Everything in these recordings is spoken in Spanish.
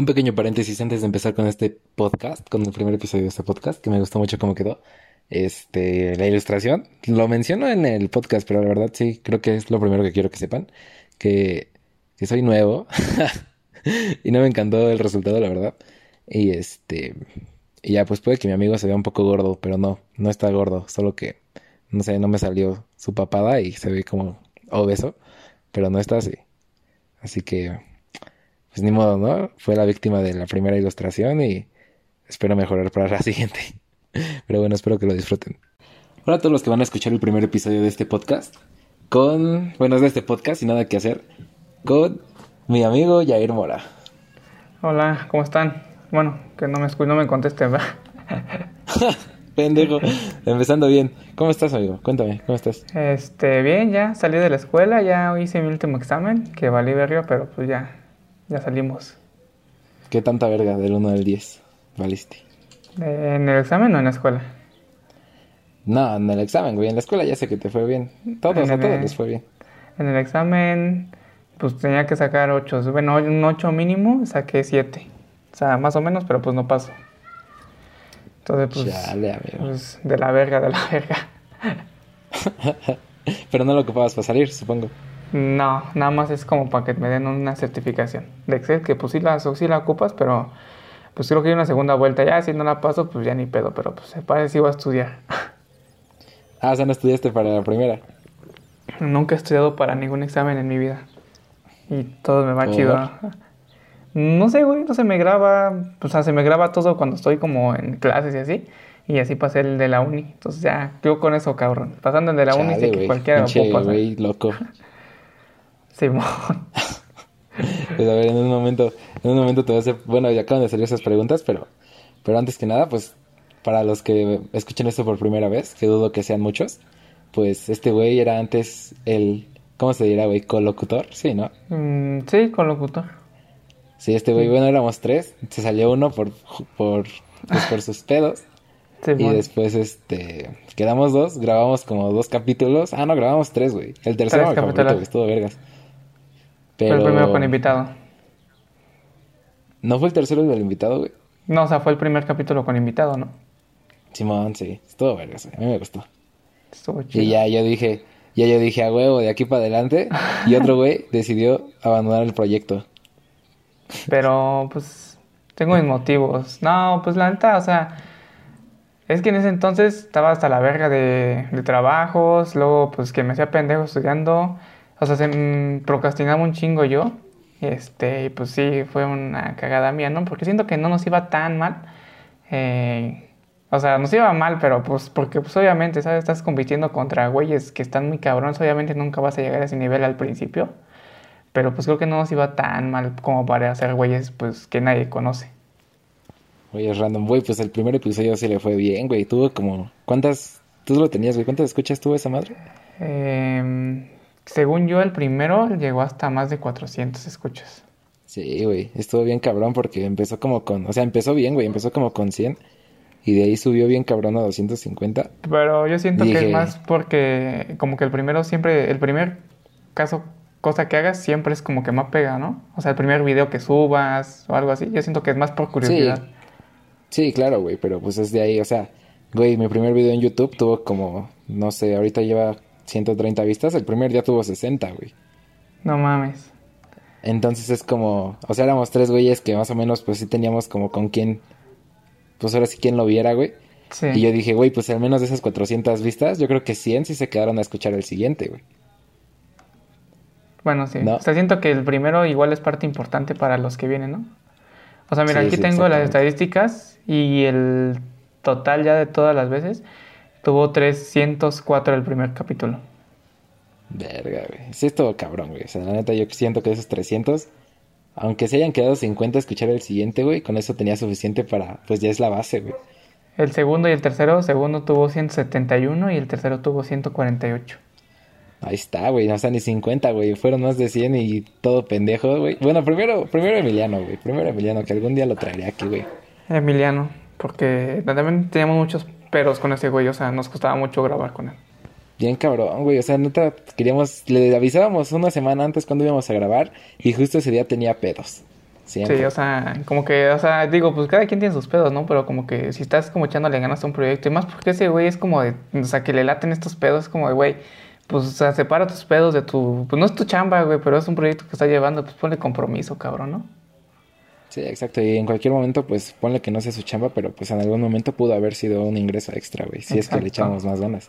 Un pequeño paréntesis antes de empezar con este podcast, con el primer episodio de este podcast, que me gustó mucho cómo quedó. Este, la ilustración, lo menciono en el podcast, pero la verdad sí, creo que es lo primero que quiero que sepan, que, que soy nuevo y no me encantó el resultado, la verdad. Y este, y ya pues puede que mi amigo se vea un poco gordo, pero no, no está gordo, solo que, no sé, no me salió su papada y se ve como obeso, pero no está así. Así que, pues ni modo, ¿no? Fue la víctima de la primera ilustración y espero mejorar para la siguiente. Pero bueno, espero que lo disfruten. Hola a todos los que van a escuchar el primer episodio de este podcast. Con, bueno, es de este podcast y nada que hacer. Con mi amigo Jair Mora. Hola, ¿cómo están? Bueno, que no me no me contesten, ¿verdad? Pendejo. Empezando bien. ¿Cómo estás, amigo? Cuéntame, ¿cómo estás? Este, bien, ya salí de la escuela, ya hice mi último examen, que valí verga, pero pues ya, ya salimos. ¿Qué tanta verga del 1 al 10 valiste? ¿En el examen o en la escuela? No, en el examen, güey. En la escuela ya sé que te fue bien. Todos, En a el- todos les fue bien. En el examen, pues tenía que sacar 8, bueno, un 8 mínimo, saqué 7. O sea, más o menos, pero pues no paso. Entonces, pues, Chale, amigo. pues de la verga, de la verga. Pero no lo ocupabas para salir, supongo. No, nada más es como para que me den una certificación de Excel, que pues sí la, sí la ocupas, pero pues creo que hay una segunda vuelta. Ya si no la paso, pues ya ni pedo, pero pues se parece iba a estudiar. Ah, o sea, no estudiaste para la primera. Nunca he estudiado para ningún examen en mi vida. Y todo me va ¿Por? chido. No sé, güey, no se me graba, o sea, se me graba todo cuando estoy como en clases y así. Y así pasé el de la uni. Entonces ya, yo con eso, cabrón. Pasando el de la uni, sé Chale, que cualquiera lo puede pasar. güey loco. Simón. Pues a ver, en un momento, en un momento te voy a hacer, bueno, ya acaban de salir esas preguntas, pero, pero antes que nada, pues, para los que escuchen esto por primera vez, que dudo que sean muchos, pues este güey era antes el, ¿cómo se dirá, güey? Colocutor, sí, ¿no? Mm, sí, con locutor. Sí, este güey, bueno, éramos tres, se salió uno por, por, pues, por sus pedos, y después, este, quedamos dos, grabamos como dos capítulos, ah, no, grabamos tres, güey, el tercero estuvo vergas. Fue Pero, el primero con invitado. ¿no fue el tercero el del invitado, güey? No, o sea, fue el primer capítulo con invitado, ¿no? Simón, sí, estuvo vergas, a mí me gustó. Estuvo chido. Y ya yo dije, ya yo dije a huevo de aquí para adelante. Y otro güey decidió abandonar el proyecto. Pero, pues, tengo mis motivos. No, pues la neta, o sea, es que en ese entonces estaba hasta la verga de, de trabajos, luego, pues, que me hacía pendejo estudiando. O sea, se mm, procrastinaba un chingo yo. Este, y pues sí, fue una cagada mía, ¿no? Porque siento que no nos iba tan mal. Eh, o sea, nos iba mal, pero pues, porque pues obviamente, ¿sabes? Estás compitiendo contra güeyes que están muy cabrones, obviamente nunca vas a llegar a ese nivel al principio. Pero pues creo que no nos iba tan mal como para hacer güeyes pues que nadie conoce. Oye, random, güey, pues el primer episodio sí le fue bien, güey. Tuvo como, ¿cuántas? Tú lo tenías, güey. ¿Cuántas escuchas tuvo esa madre? Em, según yo, el primero llegó hasta más de 400 escuchas. Sí, güey. Estuvo bien cabrón porque empezó como con, o sea, empezó bien, güey. Empezó como con 100. Y de ahí subió bien cabrón a 250. Pero yo siento que es más porque como que el primero siempre, el primer caso, cosa que hagas siempre es como que más pega, ¿no? O sea, el primer video que subas o algo así, yo siento que es más por curiosidad. Sí, claro, güey, pero pues es de ahí, o sea, güey, mi primer video en YouTube tuvo como, no sé, ahorita lleva 130 vistas, el primer día tuvo 60, güey. No mames. Entonces es como, o sea, éramos tres güeyes que más o menos pues sí teníamos como con quién, pues ahora sí quién lo viera, güey. Sí. Y yo dije, güey, pues al menos de esas 400 vistas, yo creo que 100 sí se quedaron a escuchar el siguiente, güey. Bueno, sí. ¿No? O sea, siento que el primero igual es parte importante para los que vienen, ¿no? O sea, mira, Sí, aquí sí, tengo las estadísticas y el total ya de todas las veces tuvo 304 el primer capítulo. Verga, güey. Sí estuvo cabrón, güey. O sea, la neta yo siento que esos 300, aunque se hayan quedado 50 a escuchar el siguiente, güey, con eso tenía suficiente para, pues ya es la base, güey. El segundo y el tercero, segundo tuvo 171 y el tercero tuvo 148. Ahí está, güey, no sea ni 50, güey. Fueron más de 100 y todo pendejo, güey. Bueno, primero, primero Emiliano, güey. Primero Emiliano, que algún día lo traeré aquí, güey. Emiliano, porque también teníamos muchos peros con ese güey, o sea, nos costaba mucho grabar con él. Bien cabrón, güey. O sea, neta, queríamos, le avisábamos una semana antes cuando íbamos a grabar y justo ese día tenía pedos. Siempre. Sí, o sea, como que, o sea, digo, pues cada quien tiene sus pedos, ¿no? Pero como que si estás como echándole ganas a un proyecto, y más porque ese güey es como de, o sea, que le laten estos pedos, es como de, güey, pues, o sea, separa tus pedos de tu, pues no es tu chamba, güey, pero es un proyecto que estás llevando, pues ponle compromiso, cabrón, ¿no? Sí, exacto. Y en cualquier momento, pues ponle que no sea su chamba, pero pues en algún momento pudo haber sido un ingreso extra, güey. Si es que le echamos más ganas.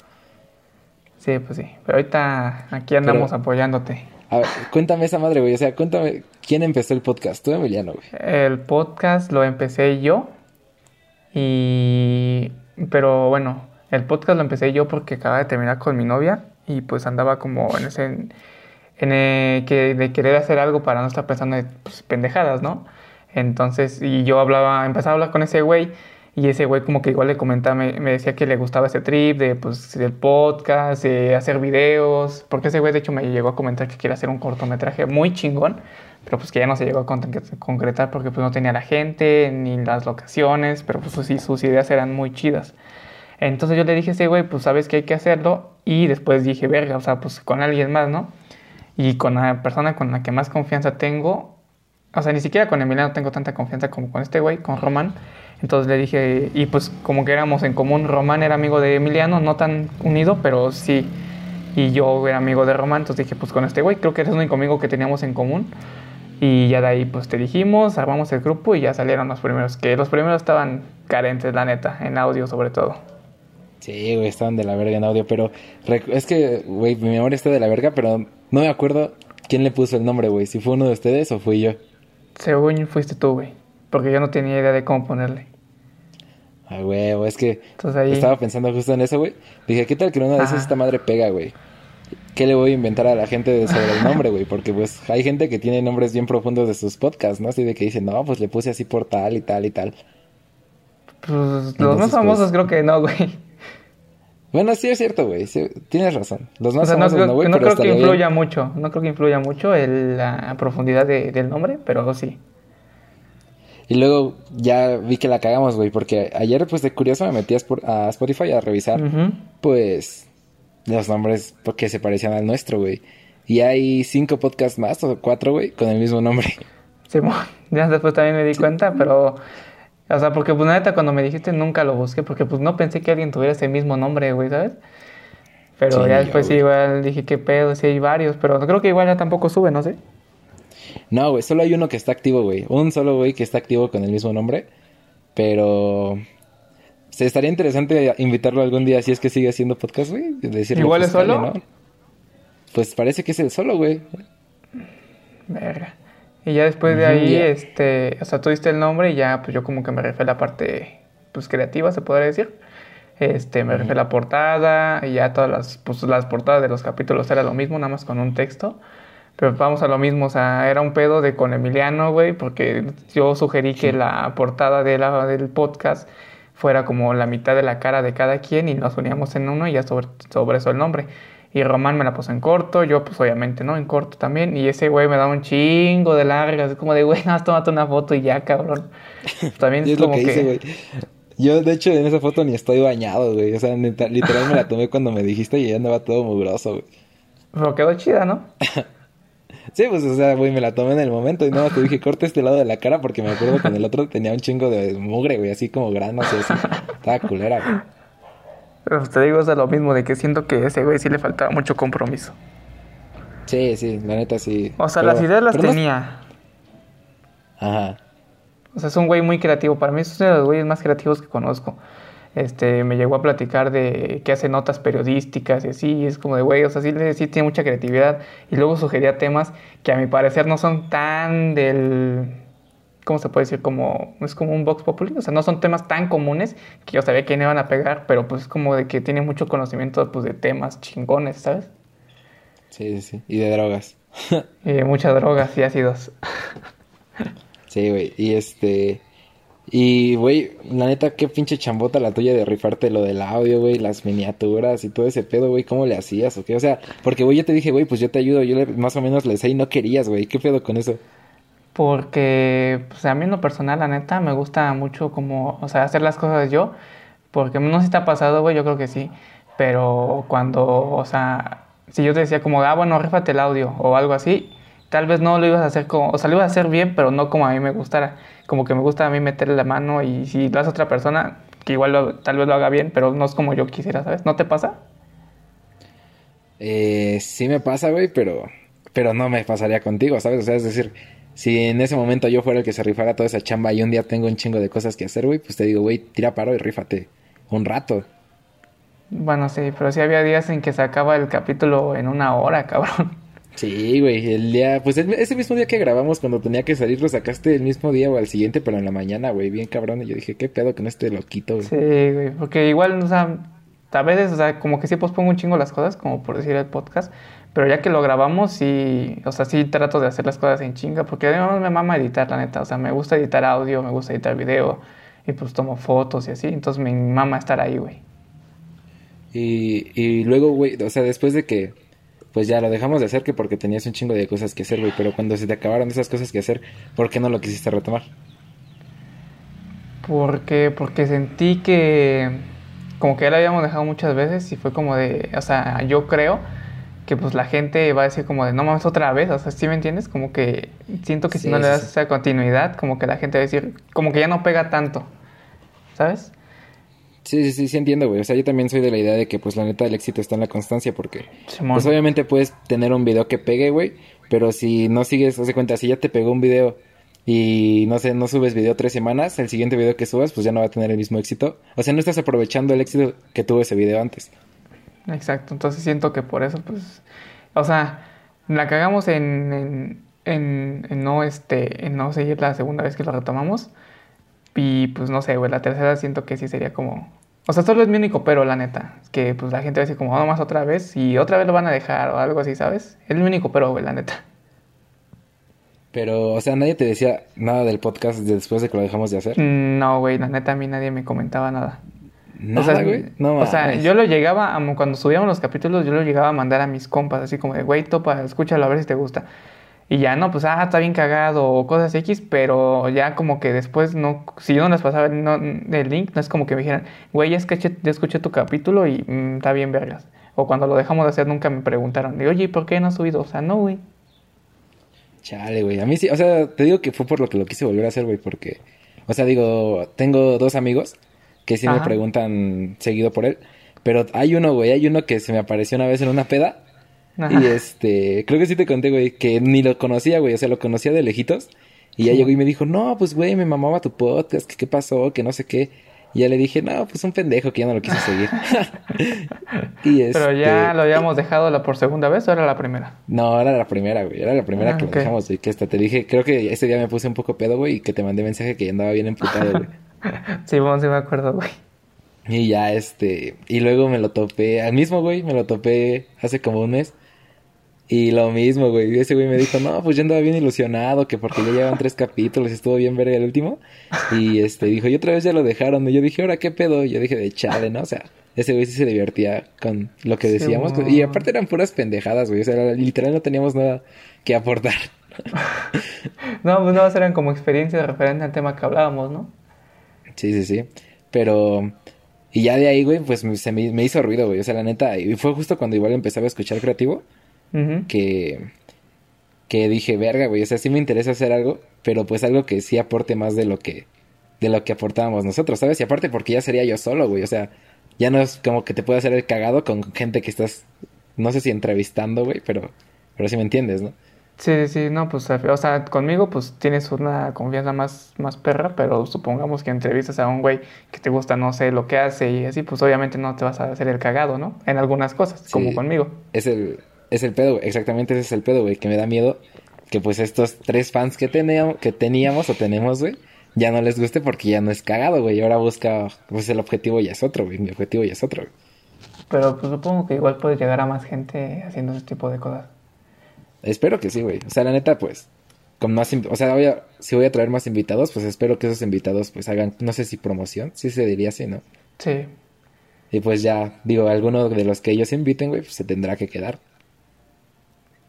Sí, pues sí. Pero ahorita aquí andamos Pero- apoyándote. A ver, cuéntame esa madre, güey. O sea, cuéntame quién empezó el podcast. Tú, Emiliano, güey. El podcast lo empecé yo y... Pero bueno, el podcast lo empecé yo porque acababa de terminar con mi novia y pues andaba como en ese... En el que de querer hacer algo para no estar pensando en pues, pendejadas, ¿no? Entonces, y yo hablaba, empezaba a hablar con ese güey y ese güey como que igual le comentaba, me, decía que le gustaba ese trip de, pues, del podcast, de hacer videos, porque ese güey de hecho me llegó a comentar que quiere hacer un cortometraje muy chingón, pero pues que ya no se llegó a con- concretar porque pues no tenía la gente ni las locaciones, pero pues sí, sus ideas eran muy chidas. Entonces yo le dije ese güey, pues sabes que hay que hacerlo y después dije, verga, o sea, pues con alguien más, ¿no? Y con la persona con la que más confianza tengo, o sea, ni siquiera con Emiliano tengo tanta confianza como con este güey, con Román. Entonces le dije, y pues como que éramos en común, Román era amigo de Emiliano, no tan unido, pero sí. Y yo era amigo de Román, entonces dije, pues con este güey, creo que eres el único amigo que teníamos en común. Y ya de ahí pues te dijimos, armamos el grupo y ya salieron los primeros, que los primeros estaban carentes, la neta, en audio sobre todo. Sí, güey, estaban de la verga en audio, pero es que, güey, mi memoria está de la verga, pero no me acuerdo quién le puso el nombre, güey. Si fue uno de ustedes o fui yo. Según fuiste tú, güey, porque yo no tenía idea de cómo ponerle. Ah, güey, es que ahí... estaba pensando justo en eso, güey. Dije, ¿qué tal que una de esas esta madre pega, güey? ¿Qué le voy a inventar a la gente sobre el nombre, güey? Porque pues hay gente que tiene nombres bien profundos de sus podcasts, ¿no? Así de que dicen, no, pues le puse así por tal y tal y tal. Pues los más famosos pues- creo que no, güey. Bueno, sí es cierto, güey. sí, tienes razón. Los más O sea, no, famosos creo, no, güey, no pero creo que bien. influya mucho. No creo que influya mucho el- la profundidad de- del nombre, pero sí. Y luego ya vi que la cagamos, güey, porque ayer, pues de curioso, me metí a Spotify a revisar, pues, los nombres que se parecían al nuestro, güey. Y hay cinco podcasts más, o cuatro, güey, con el mismo nombre. Simón, ya después también me di cuenta, pero... O sea, porque pues neta cuando me dijiste nunca lo busqué, porque pues no pensé que alguien tuviera ese mismo nombre, güey, ¿sabes? Pero Sí, ya yo, después sí, güey. igual dije, qué pedo, sí hay varios, pero creo que igual ya tampoco sube, no sé. No, güey, solo hay uno que está activo, güey. Un solo, güey, que está activo con el mismo nombre. Pero... Se estaría interesante invitarlo algún día si es que sigue haciendo podcast, güey. decirle, ¿Igual pues, es solo? dale, ¿no? Pues parece que es el solo, güey. Verga. Y ya después de ahí, este, o sea, tú diste el nombre y ya, pues yo como que me refiero a la parte, pues creativa, se podría decir. Este, me refiero a la portada y ya todas las, pues las portadas de los capítulos era lo mismo, nada más con un texto. Pero vamos a lo mismo, o sea, era un pedo de con Emiliano, güey, porque yo sugerí que la portada de la, del podcast fuera como la mitad de la cara de cada quien y nos uníamos en uno y ya sobre, sobre eso el nombre. Y Román me la puso en corto, yo pues obviamente, ¿no? En corto también. Y ese güey me daba un chingo de largas, como de, güey, nada más tómate una foto y ya, cabrón. También es lo como que que... hice, güey. Yo, de hecho, en esa foto ni estoy bañado, güey. O sea, literal me la tomé cuando me dijiste y ya andaba todo mugroso, güey. Pero quedó chida, ¿no? Sí, pues, o sea, güey, me la tomé en el momento y nada más te dije, corta este lado de la cara porque me acuerdo que en el otro tenía un chingo de mugre, güey, así como granos y así. Estaba culera, güey. Pero te digo, es de lo mismo, de que siento que a ese güey sí le faltaba mucho compromiso. Sí, sí, la neta sí. O sea, Pero- las ideas las no- tenía. Ajá. O sea, es un güey muy creativo. Para mí es uno de los güeyes más creativos que conozco. Este, me llegó a platicar de que hace notas periodísticas y así, y es como de güey, o sea, sí, sí tiene mucha creatividad. Y luego sugería temas que a mi parecer no son tan del. ¿Cómo se puede decir? Como. Es como un Vox Populi. O sea, no son temas tan comunes que yo sabía que no iban a pegar, pero pues es como de que tiene mucho conocimiento pues, de temas chingones, ¿sabes? Sí, sí, sí. Y de drogas. Y de muchas drogas y ácidos. Sí, güey. Y este. Y, güey, la neta, qué pinche chambota la tuya de rifarte lo del audio, güey, las miniaturas y todo ese pedo, güey. ¿Cómo le hacías o qué? O sea, porque, güey, yo te dije, güey, pues yo te ayudo. Yo le- más o menos le sé y no querías, güey. ¿Qué pedo con eso? Porque, pues a mí en lo personal, la neta, me gusta mucho como, o sea, hacer las cosas yo. Porque no sé si te ha pasado, güey, yo creo que sí. Pero cuando, o sea, si yo te decía como, ah, bueno, rífate el audio o algo así, tal vez no lo ibas a hacer como, o sea, lo ibas a hacer bien, pero no como a mí me gustara. Como que me gusta a mí meterle la mano y si lo hace otra persona, que igual lo- tal vez lo haga bien, pero no es como yo quisiera, ¿sabes? ¿No te pasa? Eh, sí me pasa, güey, pero, pero no me pasaría contigo, ¿sabes? O sea, es decir, si en ese momento yo fuera el que se rifara toda esa chamba y un día tengo un chingo de cosas que hacer, güey, pues te digo, güey, tira paro y rífate un rato. Bueno, sí, pero sí había días en que se acaba el capítulo en una hora, cabrón. Sí, güey, el día, pues el- ese mismo día que grabamos cuando tenía que salir, lo sacaste el mismo día o al siguiente, pero en la mañana, güey, bien cabrón. Y yo dije, qué pedo con este loquito, güey. Sí, güey, porque igual, o sea, a veces, o sea, como que sí pospongo un chingo las cosas, como por decir el podcast, pero ya que lo grabamos, sí, o sea, sí trato de hacer las cosas en chinga, porque además me mama editar, la neta, o sea, me gusta editar audio, me gusta editar video, y pues tomo fotos y así, entonces me mama estar ahí, güey. Y, y luego, güey, o sea, después de que, pues ya lo dejamos de hacer, que porque tenías un chingo de cosas que hacer, güey, pero cuando se te acabaron esas cosas que hacer, ¿por qué no lo quisiste retomar? Porque, porque sentí que como que ya lo habíamos dejado muchas veces y fue como de, o sea, yo creo que pues la gente va a decir como de, no mames otra vez, o sea, ¿sí me entiendes? Como que siento que si Sí, no le das sí. esa continuidad, como que la gente va a decir, como que ya no pega tanto, ¿sabes? Sí, sí, sí, sí entiendo, güey. O sea, yo también soy de la idea de que, pues, la neta, el éxito está en la constancia, porque, Simón. pues, obviamente puedes tener un video que pegue, güey, pero si no sigues, haz de cuenta, si ya te pegó un video y, no sé, no subes video tres semanas, el siguiente video que subas, pues, ya no va a tener el mismo éxito. O sea, no estás aprovechando el éxito que tuvo ese video antes. Exacto, entonces siento que por eso, pues, o sea, la cagamos en, en, en, en no, este, en no seguir la segunda vez que lo retomamos. Y pues no sé, güey, la tercera siento que sí sería como... O sea, solo es mi único pero, la neta. Es que pues la gente va a decir como, no más otra vez y otra vez lo van a dejar o algo así, ¿sabes? Es mi único pero, güey, la neta. Pero, o sea, nadie te decía nada del podcast después de que lo dejamos de hacer. No, güey, la neta a mí nadie me comentaba nada. Nada, o sea, güey. No o sea, yo lo llegaba, a- cuando subíamos los capítulos, yo lo llegaba a mandar a mis compas, así como de, güey, topa, escúchalo a ver si te gusta. Y ya no, pues, ah, está bien cagado o cosas X, pero ya como que después no, si yo no les pasaba el, no- el link, no es como que me dijeran, güey, ya escuché, ya escuché tu capítulo y mm, está bien vergas. O cuando lo dejamos de hacer nunca me preguntaron, de, oye, ¿y ¿por qué no has subido? O sea, no, güey. Chale, güey. A mí sí, o sea, te digo que fue por lo que lo quise volver a hacer, güey, porque, o sea, digo, tengo dos amigos que sí me preguntan seguido por él, pero hay uno, güey, hay uno que se me apareció una vez en una peda Ajá. y este, creo que sí te conté, güey, que ni lo conocía, güey, o sea, lo conocía de lejitos y ya llegó y me dijo, no, pues, güey, me mamaba tu podcast, que qué pasó, que no sé qué. Y ya le dije, no, pues un pendejo que ya no lo quise seguir. y este... Pero ya lo habíamos dejado la por segunda vez o era la primera. No, era la primera, güey. Era la primera Ah, que ok. lo dejamos, güey. Que hasta te dije, creo que ese día me puse un poco pedo, güey, y que te mandé mensaje que ya andaba bien emputado, güey. Sí, bueno, sí me acuerdo, güey. Y ya, este, y luego me lo topé, al mismo, güey, me lo topé hace como un mes. Y lo mismo, güey. Ese güey me dijo, no, pues yo andaba bien ilusionado, que porque ya llevan tres capítulos y estuvo bien ver el último. Y este, dijo, y otra vez ya lo dejaron. Y yo dije, ahora qué pedo. Y yo dije, de chale, ¿no? O sea, ese güey sí se divertía con lo que decíamos. mo. y aparte eran puras pendejadas, güey. O sea, literal no teníamos nada que aportar. No, pues no, eran como experiencias referentes al tema que hablábamos, ¿no? Sí, sí, sí. Pero. Y ya de ahí, güey, pues se me, me hizo ruido, güey. O sea, la neta. Y fue justo cuando igual empezaba a escuchar creativo. Que. Que dije, verga, güey. O sea, sí me interesa hacer algo. Pero pues algo que sí aporte más de lo que. De lo que aportábamos nosotros, ¿sabes? Y aparte porque ya sería yo solo, güey. O sea, ya no es como que te pueda hacer el cagado con gente que estás. No sé si entrevistando, güey, pero. Pero sí me entiendes, ¿no? Sí, sí, no, pues, o sea, conmigo pues tienes una confianza más, más perra, pero supongamos que entrevistas a un güey que te gusta, no sé, lo que hace y así, pues obviamente no te vas a hacer el cagado, ¿no? En algunas cosas, como conmigo. Es el, es el pedo, güey. Exactamente ese es el pedo, güey. Que me da miedo que pues estos tres fans que teníamos, que teníamos o tenemos, güey, ya no les guste porque ya no es cagado, güey. Y ahora busca, pues el objetivo ya es otro, güey. Mi objetivo ya es otro, güey. Pero pues supongo que igual puedes llegar a más gente haciendo ese tipo de cosas. Espero que sí, güey. O sea, la neta, pues, con más, o sea, voy a- si voy a traer más invitados, pues espero que esos invitados, pues, hagan, no sé si promoción, sí se diría así, ¿no? Sí, Y pues ya, digo, alguno de los que ellos inviten, güey, pues se tendrá que quedar.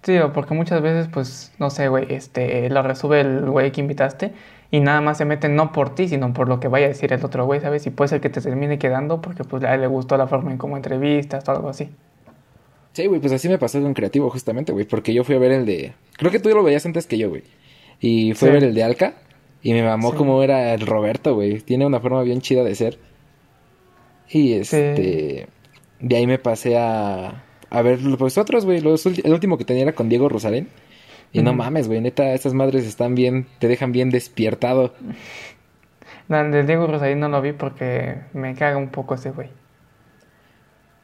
Sí, o porque muchas veces pues, no sé, güey, este, lo resube el güey que invitaste y nada más se meten no por ti, sino por lo que vaya a decir el otro güey, ¿sabes? Y puede ser que te termine quedando porque pues a él le gustó la forma en cómo entrevistas o algo así. Sí, güey, pues así me pasó con Creativo, justamente, güey. Porque yo fui a ver el de. Creo que tú lo veías antes que yo, güey. Y fui a ver el de Alca. Y me mamó Sí. como era el Roberto, güey. Tiene una forma bien chida de ser. Y este. De ahí me pasé a. A ver, pues otros, güey. El último que tenía era con Diego Rosalén. Y no mames, güey. Neta, estas madres están bien. Te dejan bien despiertado. No, el de Diego Rosarín no lo vi porque me caga un poco ese güey.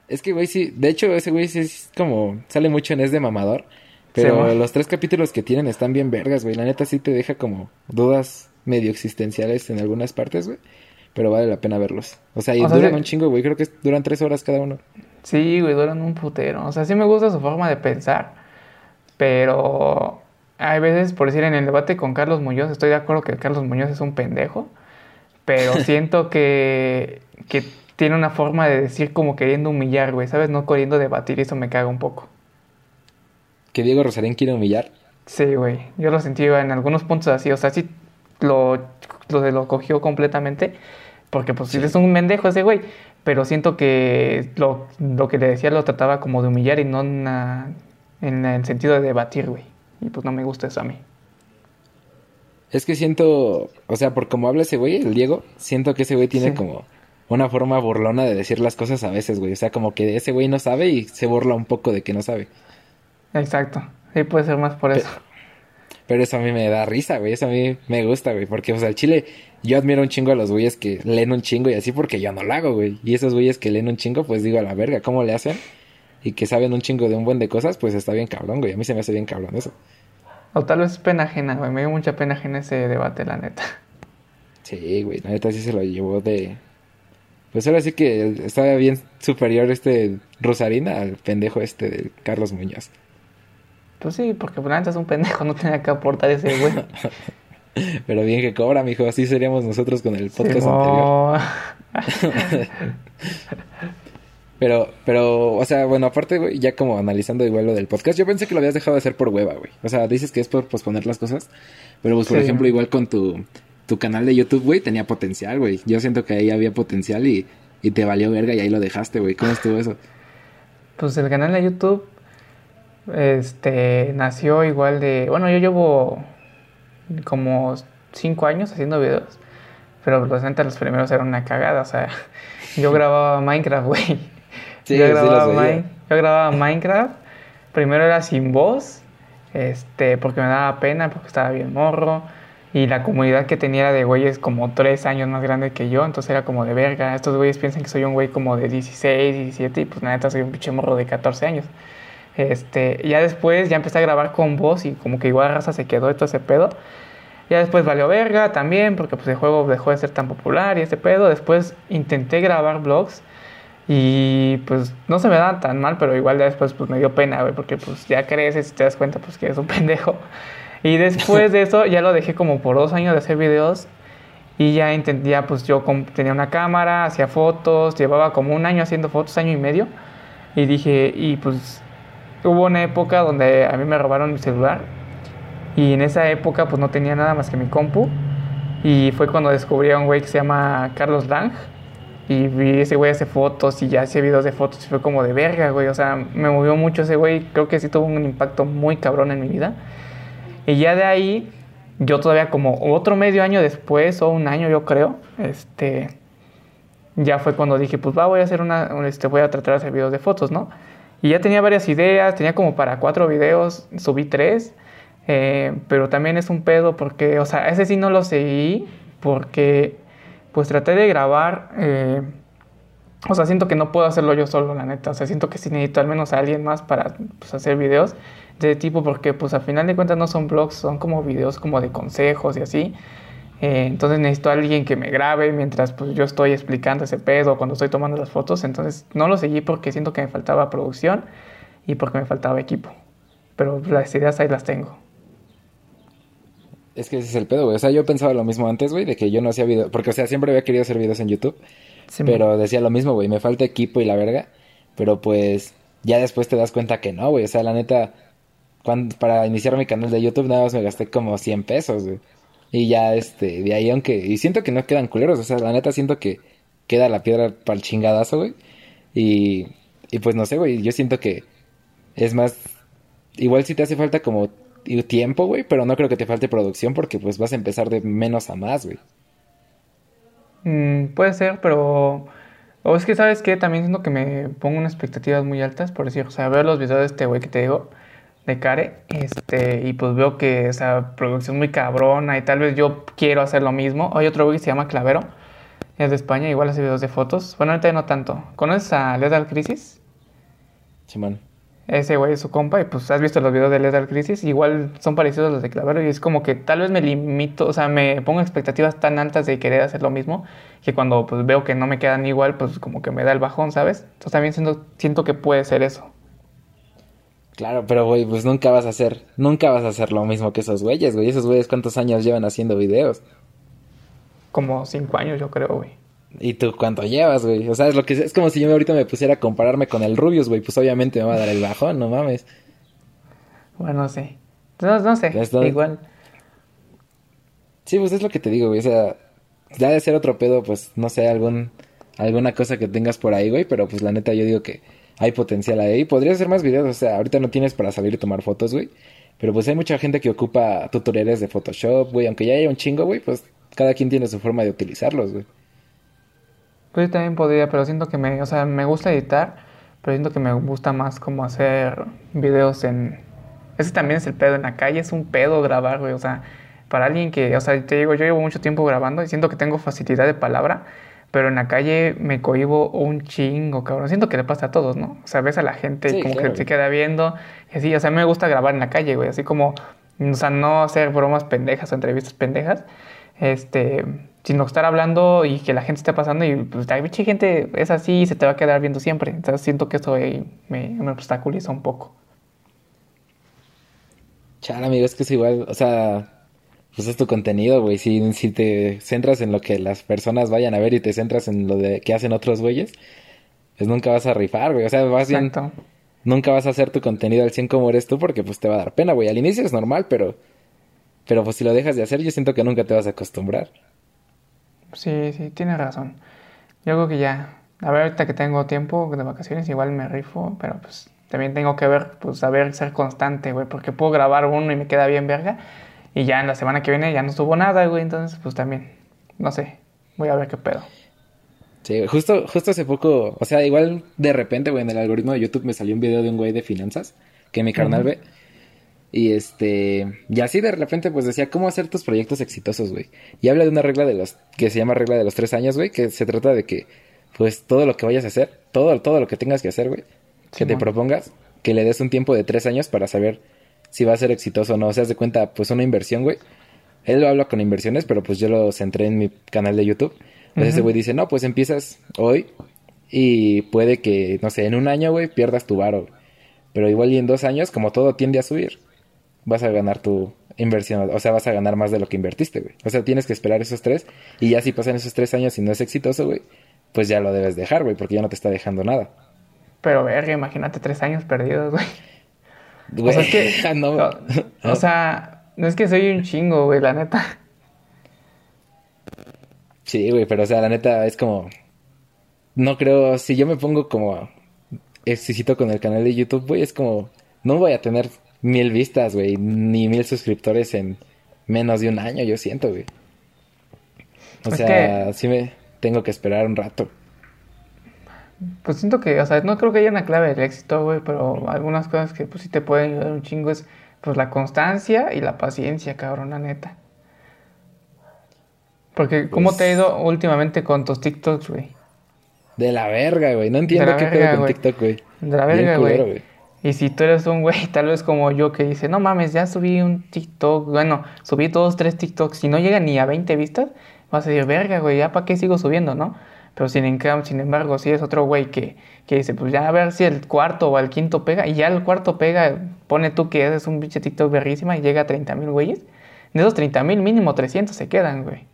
Es que, güey, sí. De hecho, ese güey sí es como. Sale mucho en Es de Mamador. Pero Sí, los tres capítulos que tienen están bien vergas, güey. La neta sí te deja como dudas medio existenciales en algunas partes, güey. Pero vale la pena verlos. O sea, y O duran un chingo, güey. Creo que duran tres horas cada uno. Sí, güey, duran un putero. O sea, sí me gusta su forma de pensar, pero hay veces, por decir, en el debate con Carlos Muñoz, estoy de acuerdo que Carlos Muñoz es un pendejo, pero siento que, que tiene una forma de decir como queriendo humillar, güey, ¿sabes? No queriendo debatir, eso me caga un poco. Que Diego Rosalén quiere humillar. Sí, güey, yo lo sentí en algunos puntos así, o sea, sí lo, lo, lo cogió completamente, porque pues sí. es un mendejo ese güey, pero siento que lo, lo que le decía lo trataba como de humillar y no en, el sentido de debatir, güey. Y pues no me gusta eso a mí. Es que siento. O sea, por como habla ese güey, el Diego, siento que ese güey tiene Sí. como una forma burlona de decir las cosas a veces, güey. O sea, como que ese güey no sabe y se burla un poco de que no sabe. Exacto, sí puede ser más por eso. Pero eso a mí me da risa, güey. Eso a mí me gusta, güey. Porque, o sea, el chile, yo admiro un chingo a los güeyes que leen un chingo y así porque yo no lo hago, güey. Y esos güeyes que leen un chingo, pues digo a la verga, ¿cómo le hacen? Y que saben un chingo de un buen de cosas, pues está bien cabrón, güey. A mí se me hace bien cabrón eso. O tal vez es pena ajena, güey. Me dio mucha pena ajena ese debate, la neta. Sí, güey. La neta sí se lo llevó de. Pues ahora sí que estaba bien superior este Rosarín al pendejo este de Carlos Muñoz. Pues sí, porque pues, la neta es un pendejo, no tenía que aportar ese güey. Pero bien que cobra, mijo. Así seríamos nosotros con el podcast anterior. Pero, pero, o sea, bueno, aparte, güey, ya como analizando igual lo del podcast, yo pensé que lo habías dejado de hacer por hueva, güey. O sea, dices que es por posponer las cosas. Pero, pues, por Sí. ejemplo, igual con tu, tu canal de YouTube, güey, tenía potencial, güey. Yo siento que ahí había potencial y, y te valió verga y ahí lo dejaste, güey. ¿Cómo estuvo eso? Pues el canal de YouTube este nació igual de, bueno, yo llevo como cinco años haciendo videos, pero pues neta los primeros eran una cagada, o sea, yo grababa Minecraft, güey. Sí, yo grababa los yo Minecraft, primero era sin voz, este, porque me daba pena, porque estaba bien morro. Y la comunidad que tenía era de güeyes como tres años más grande que yo, entonces era como de verga. Estos güeyes piensan que soy un güey como de 16, 17, y pues neta soy un pinche morro de 14 años. Este, ya después ya empecé a grabar con voz y como que igual raza se quedó todo ese pedo. Ya después valió verga también, porque pues el juego dejó de ser tan popular y ese pedo. Después intenté grabar vlogs y pues no se me daban tan mal, pero igual ya después pues me dio pena, güey, porque pues ya creces y te das cuenta pues que eres un pendejo. Y después de eso ya lo dejé como por dos años de hacer videos y ya entendía, pues yo tenía una cámara, hacía fotos, llevaba como un año haciendo fotos, año y medio. Y dije, y pues hubo una época donde a mí me robaron mi celular y en esa época pues no tenía nada más que mi compu y fue cuando descubrí a un güey que se llama Carlos Lang y vi ese güey hace fotos y ya hacía videos de fotos y fue como de verga, güey, o sea, me movió mucho ese güey, creo que sí tuvo un impacto muy cabrón en mi vida. Y ya de ahí, yo todavía como otro medio año después, o un año yo creo, este, ya fue cuando dije, pues va, voy a hacer una, un- este, voy a tratar de hacer videos de fotos, ¿no? Y ya tenía varias ideas, tenía como para cuatro videos, subí tres, eh, pero también es un pedo porque, o sea, ese sí no lo seguí porque, pues traté de grabar, eh, o sea, siento que no puedo hacerlo yo solo, la neta, o sea, siento que sí necesito al menos a alguien más para pues, hacer videos de tipo porque, pues, al final de cuentas no son blogs, son como videos como de consejos y así. Eh, entonces necesito a alguien que me grabe mientras pues yo estoy explicando ese pedo cuando estoy tomando las fotos. Entonces no lo seguí porque siento que me faltaba producción y porque me faltaba equipo. Pero las ideas ahí las tengo. Es que ese es el pedo, güey. O sea, yo pensaba lo mismo antes, güey, de que yo no hacía videos. Porque, o sea, siempre había querido hacer videos en YouTube. Sí, pero decía lo mismo, güey. Me falta equipo y la verga. Pero pues, ya después te das cuenta que no, güey. O sea, la neta, cuando, para iniciar mi canal de YouTube, nada más me gasté como 100 pesos, güey. Y ya, este, de ahí, aunque. Y siento que no quedan culeros. O sea, la neta, siento que queda la piedra para el chingadazo, güey. Y, y pues no sé, güey. Yo siento que Es más, igual si te hace falta como tiempo, güey, pero no creo que te falte producción porque pues vas a empezar de menos a más, güey. Mm, puede ser, pero... O es que, ¿sabes qué? También siento que me pongo unas expectativas muy altas, por decir, o sea, veo los videos de este güey que te digo, de Care, este, y pues veo que esa producción muy cabrona y tal vez yo quiero hacer lo mismo. Hay otro güey que se llama Clavero, es de España, igual hace videos de fotos. Bueno, ahorita no tanto. ¿Conoces a Lethal Crisis? Simón. Ese güey es su compa y pues has visto los videos de Lethal Crisis, igual son parecidos a los de Clavero y es como que tal vez me limito, o sea, me pongo expectativas tan altas de querer hacer lo mismo que cuando pues veo que no me quedan igual, pues como que me da el bajón, ¿sabes? Entonces también siento, siento que puede ser eso. Claro, pero güey, pues nunca vas a hacer, nunca vas a hacer lo mismo que esos güeyes, güey. Esos güeyes cuántos años llevan haciendo videos. Como cinco años, yo creo, güey. ¿Y tú cuánto llevas, güey? O sea, es lo que es como si yo ahorita me pusiera a compararme con el Rubius, güey, pues obviamente me va a dar el bajón, no mames. Bueno, sí. No, no sé, igual. Sí, pues es lo que te digo, güey, o sea, ya de ser otro pedo, pues no sé, algún alguna cosa que tengas por ahí, güey, pero pues la neta yo digo que hay potencial ahí. Podrías hacer más videos, o sea, ahorita no tienes para salir y tomar fotos, güey. Pero pues hay mucha gente que ocupa tutoriales de Photoshop, güey, aunque ya haya un chingo, güey, pues cada quien tiene su forma de utilizarlos, güey. Pues también podría, pero siento que me, o sea, me gusta editar, pero siento que me gusta más como hacer videos en... Ese también es el pedo, en la calle es un pedo grabar, güey, o sea, para alguien que, o sea, te digo, yo llevo mucho tiempo grabando y siento que tengo facilidad de palabra, pero en la calle me cohibo un chingo, cabrón. Siento que le pasa a todos, ¿no? O sea, ves a la gente como que se queda viendo y así, o sea, a mí me gusta grabar en la calle, güey, así como, o sea, no hacer bromas pendejas o entrevistas pendejas, este, sino estar hablando y que la gente esté pasando y pues hay mucha gente es así y se te va a quedar viendo siempre. Entonces siento que eso me, me obstaculiza un poco. Chale, amigo, es que es igual, o sea, pues es tu contenido, güey. Si, si te centras en lo que las personas vayan a ver y te centras en lo de que hacen otros güeyes, pues nunca vas a rifar, güey. O sea, vas bien, nunca vas a hacer tu contenido al 100 como eres tú porque pues te va a dar pena, güey. Al inicio es normal, pero pero pues si lo dejas de hacer, yo siento que nunca te vas a acostumbrar. Sí, sí, tienes razón. Yo creo que ya, a ver, ahorita que tengo tiempo de vacaciones, igual me rifo, pero pues también tengo que ver, pues saber ser constante, güey, porque puedo grabar uno y me queda bien verga, y ya en la semana que viene ya no subo nada, güey, entonces pues también, no sé, voy a ver qué pedo. Sí, justo, justo hace poco, o sea, igual de repente, güey, en el algoritmo de YouTube me salió un video de un güey de finanzas que mi carnal ve. Y este, y así de repente pues decía, ¿cómo hacer tus proyectos exitosos, güey? Y habla de una regla de los, que se llama regla de los tres años, güey, que se trata de que, pues todo lo que vayas a hacer, todo, todo lo que tengas que hacer, güey, que te propongas, que le des un tiempo de tres años para saber si va a ser exitoso o no. O sea, de cuenta, pues una inversión, güey. Él lo habla con inversiones, pero pues yo lo centré en mi canal de YouTube. Entonces ese güey dice, no, pues empiezas hoy y puede que, no sé, en un año, güey, pierdas tu varo. Pero igual y en dos años, como todo tiende a subir vas a ganar tu inversión, o sea, vas a ganar más de lo que invertiste, güey. O sea, tienes que esperar esos tres y ya si pasan esos tres años y no es exitoso, güey, pues ya lo debes dejar, güey, porque ya no te está dejando nada. Pero verga, imagínate tres años perdidos, güey. O sea, es que, no, o sea, no es que soy un chingo, güey, la neta. Sí, güey, pero o sea, la neta es como... No creo, si yo me pongo como exquisito con el canal de YouTube, güey, es como... No voy a tener mil vistas, güey, ni mil suscriptores en menos de un año, yo siento, güey. O sea, sí me tengo que esperar un rato. Pues siento que, o sea, no creo que haya una clave del éxito, güey, pero algunas cosas que pues sí te pueden ayudar un chingo es pues la constancia y la paciencia, cabrón, la neta. Porque, ¿cómo te ha ido pues últimamente con tus TikToks, güey? De la verga, güey. No entiendo qué pedo con TikTok, güey. De la verga, güey. Y si tú eres un güey, tal vez como yo, que dice, no mames, ya subí un TikTok, bueno, subí dos, tres TikToks, y no llega ni a 20 vistas, vas a decir, verga, güey, ya para qué sigo subiendo, ¿no? Pero sin, sin embargo, si es otro güey que, que dice, pues ya a ver si el cuarto o el quinto pega, y ya el cuarto pega, pone tú que es un pinche TikTok verrísima y llega a 30 mil güeyes, de esos 30 mil mínimo 300 se quedan, güey.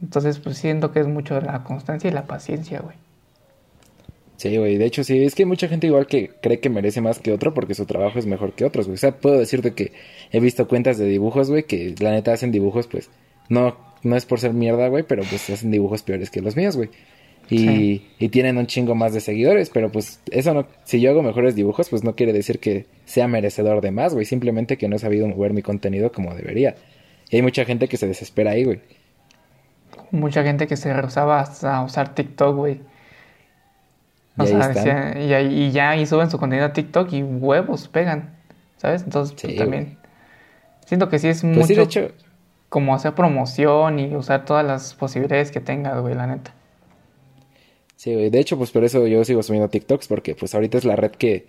Entonces, pues siento que es mucho la constancia y la paciencia, güey. Sí, güey. De hecho, sí. Es que hay mucha gente igual que cree que merece más que otro porque su trabajo es mejor que otros, güey. O sea, puedo decirte que he visto cuentas de dibujos, güey, que la neta hacen dibujos, pues, no, no es por ser mierda, güey, pero pues hacen dibujos peores que los míos, güey. Y, y, tienen un chingo más de seguidores, pero pues eso no, si yo hago mejores dibujos, pues no quiere decir que sea merecedor de más, güey, simplemente que no he sabido mover mi contenido como debería. Y hay mucha gente que se desespera ahí, güey. Mucha gente que se rehusaba a usar TikTok, güey. O y sea, y, ya y suben su contenido a TikTok y huevos pegan, ¿sabes? Entonces, pues, también. Siento que sí es pues mucho hecho... como hacer promoción y usar todas las posibilidades que tengas, güey, la neta. Sí, güey. De hecho, pues por eso yo sigo subiendo TikToks, porque pues ahorita es la red que.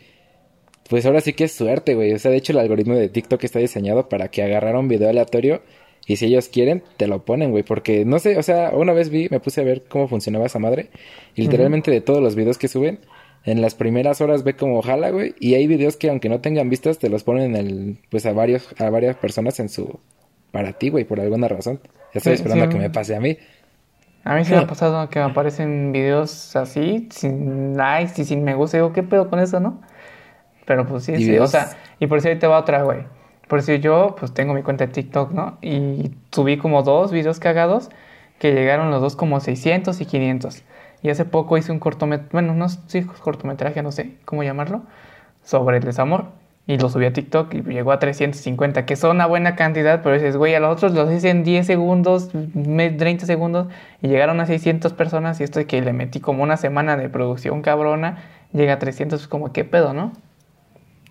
Pues ahora sí que es suerte, güey. O sea, de hecho, el algoritmo de TikTok está diseñado para que agarrara un video aleatorio y si ellos quieren, te lo ponen, güey. Porque no sé, o sea, una vez vi, me puse a ver cómo funcionaba esa madre. Y literalmente de todos los videos que suben, en las primeras horas ve como jala, güey. Y hay videos que aunque no tengan vistas, te los ponen en el, pues a varios, a varias personas en su, para ti, güey, por alguna razón. estoy esperando a que me pase a mí. A mí sí me ha pasado que me aparecen videos así, sin likes y sin me gusta. Digo, ¿qué pedo con eso, no? Pero pues sí, sí. O sea, y por eso ahí te va otra, güey. Por eso yo, pues tengo mi cuenta de TikTok, ¿no? Y subí como dos videos cagados que llegaron los dos como 600 y 500. Y hace poco hice un cortometraje, bueno, no sí, cortometraje, no sé cómo llamarlo, sobre el desamor. Y lo subí a TikTok y llegó a 350, que son una buena cantidad, pero dices, güey, a los otros los hice en 10 segundos, 30 segundos, y llegaron a 600 personas, y esto de que le metí como una semana de producción cabrona, llega a 300, como, ¿qué pedo, no?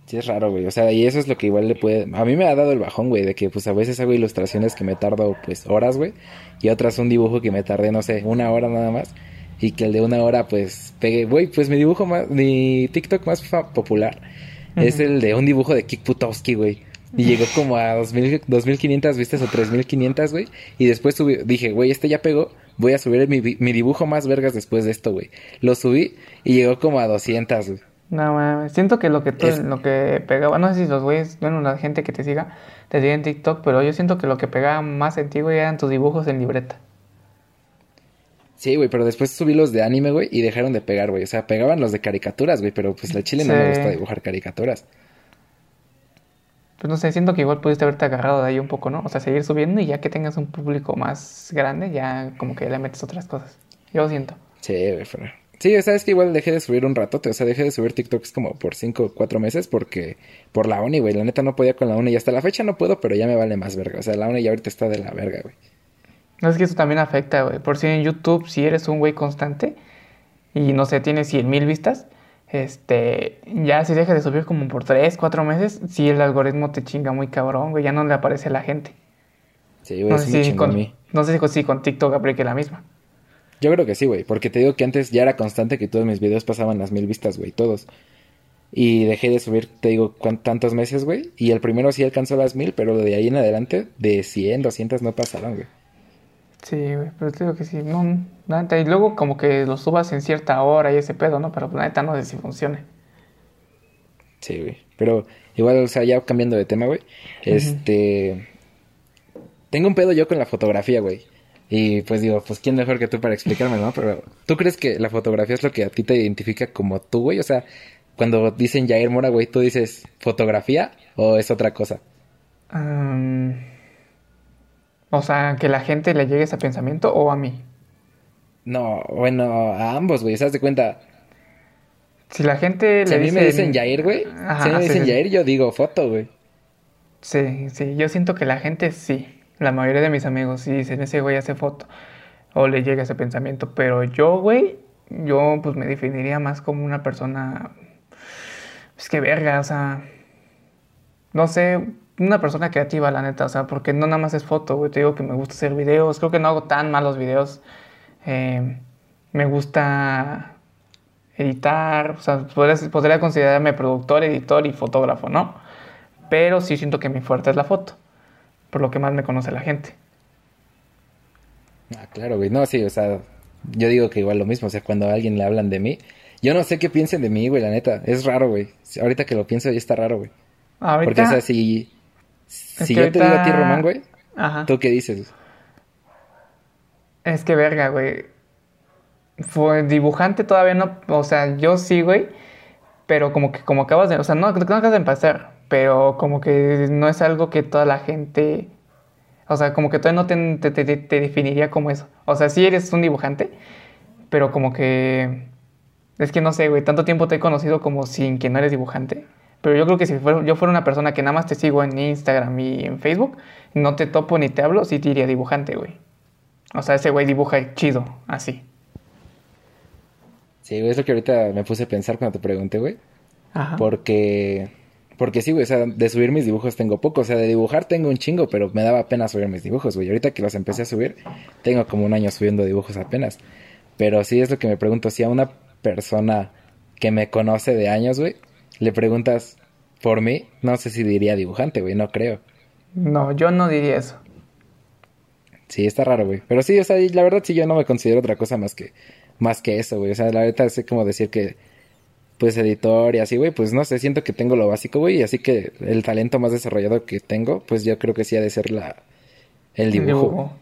Sí, es raro, güey. O sea, y eso es lo que igual le puede... A mí me ha dado el bajón, güey, de que pues a veces hago ilustraciones que me tardo pues horas, güey, y otras un dibujo que me tardé, no sé, una hora nada más, y que el de una hora pues pegué, güey, pues mi dibujo más, mi TikTok más popular es el de un dibujo de Kik Putowski, güey. Y llegó como a 2000, 2500 vistas o 3500, güey. Y después subí, dije, güey, este ya pegó. Voy a subir mi, mi dibujo más vergas después de esto, güey. Lo subí y llegó como a 200, güey. No, mames. Siento que lo que, lo que pegaba, no sé si los güeyes, bueno, la gente que te siga, te sigue en TikTok, pero yo siento que lo que pegaba más en ti, güey, eran tus dibujos en libreta. Sí, güey, pero después subí los de anime, güey, y dejaron de pegar, güey. O sea, pegaban los de caricaturas, güey, pero pues la chile no me gusta dibujar caricaturas. Pues no sé, siento que igual pudiste haberte agarrado de ahí un poco, ¿no? O sea, seguir subiendo y ya que tengas un público más grande, ya como que le metes otras cosas. Yo lo siento. Sí, güey, pero... Sí, o sea, es que igual dejé de subir un ratote, o sea, dejé de subir TikToks como por 5 o 4 meses porque por la uni, güey, la neta no podía con la uni y hasta la fecha no puedo, pero ya me vale más verga, o sea, la uni ya ahorita está de la verga, güey. No, es que eso también afecta, güey. Por si en YouTube, si eres un güey constante y no sé, tienes 100 mil vistas, este, ya si dejas de subir como por 3, 4 meses, si el algoritmo te chinga muy cabrón, güey, ya no le aparece a la gente. Sí, güey, no, sé si con, no sé si con TikTok aplique la misma. Yo creo que sí, güey, porque te digo que antes ya era constante que todos mis videos pasaban las mil vistas, güey, todos. Y dejé de subir, te digo, tantos meses, güey. Y el primero sí alcanzó las mil, pero de ahí en adelante, de 100, 200 no pasaron, güey. Sí, güey, pero te digo que sí, no, neta, y luego como que lo subas en cierta hora y ese pedo, ¿no? Pero la neta no sé si funcione. Sí, güey, pero igual, o sea, ya cambiando de tema, güey, este... Tengo un pedo yo con la fotografía, güey. Y pues digo, pues quién mejor que tú para explicarme, ¿no? Pero ¿tú crees que la fotografía es lo que a ti te identifica como tú, güey? O sea, cuando dicen Jair Mora, güey, ¿tú dices fotografía o es otra cosa? O sea, que la gente le llegue ese pensamiento o a mí. No, bueno, a ambos, güey. ¿Se de cuenta? Si la gente si a mí me dicen Jair, güey. si a mí me dicen Jair, yo digo foto, güey. Sí, sí. Yo siento que la gente sí. La mayoría de mis amigos sí dicen, ese güey hace foto. O le llega ese pensamiento. Pero yo, güey, yo pues me definiría más como una persona... Es que verga, o sea... No sé, una persona creativa, la neta, o sea, porque no nada más es foto, güey, te digo que me gusta hacer videos, creo que no hago tan malos videos, eh, me gusta editar, o sea, podría, considerarme productor, editor y fotógrafo, ¿no? Pero sí siento que mi fuerte es la foto, por lo que más me conoce la gente. Ah, claro, güey, no, sí, o sea, yo digo que igual lo mismo, o sea, cuando a alguien le hablan de mí, yo no sé qué piensen de mí, güey, la neta, es raro, güey, ahorita que lo pienso ya está raro, güey. Ahorita... Porque, o sea, si si yo te digo a ti, Román, güey, ¿tú qué dices? Es que verga, güey. Fue dibujante todavía no, o sea, yo sí, güey, pero como que como acabas de, o sea, no, no acabas de empezar, pero como que no es algo que toda la gente, o sea, como que todavía no te, te, te, definiría como eso. O sea, sí eres un dibujante, pero como que... Es que no sé, güey, tanto tiempo te he conocido como sin que no eres dibujante. Pero yo creo que si yo fuera una persona que nada más te sigo en Instagram y en Facebook, no te topo ni te hablo, sí te diría dibujante, güey. O sea, ese güey dibuja chido, así. Sí, güey, es lo que ahorita me puse a pensar cuando te pregunté, güey. Ajá. Porque porque sí, güey, o sea, de subir mis dibujos tengo poco. O sea, de dibujar tengo un chingo, pero me daba pena subir mis dibujos, güey. Ahorita que los empecé a subir, tengo como un año subiendo dibujos apenas. Pero sí es lo que me pregunto. Si a una persona que me conoce de años, güey, le preguntas por mí, no sé si diría dibujante, güey, no creo. No, yo no diría eso. Sí, está raro, güey. Pero sí, o sea, la verdad sí yo no me considero otra cosa más que más que eso, güey. O sea, la verdad sé como decir que pues editor y así, güey, pues no sé, siento que tengo lo básico, güey, y así que el talento más desarrollado que tengo, pues yo creo que sí ha de ser la el dibujo.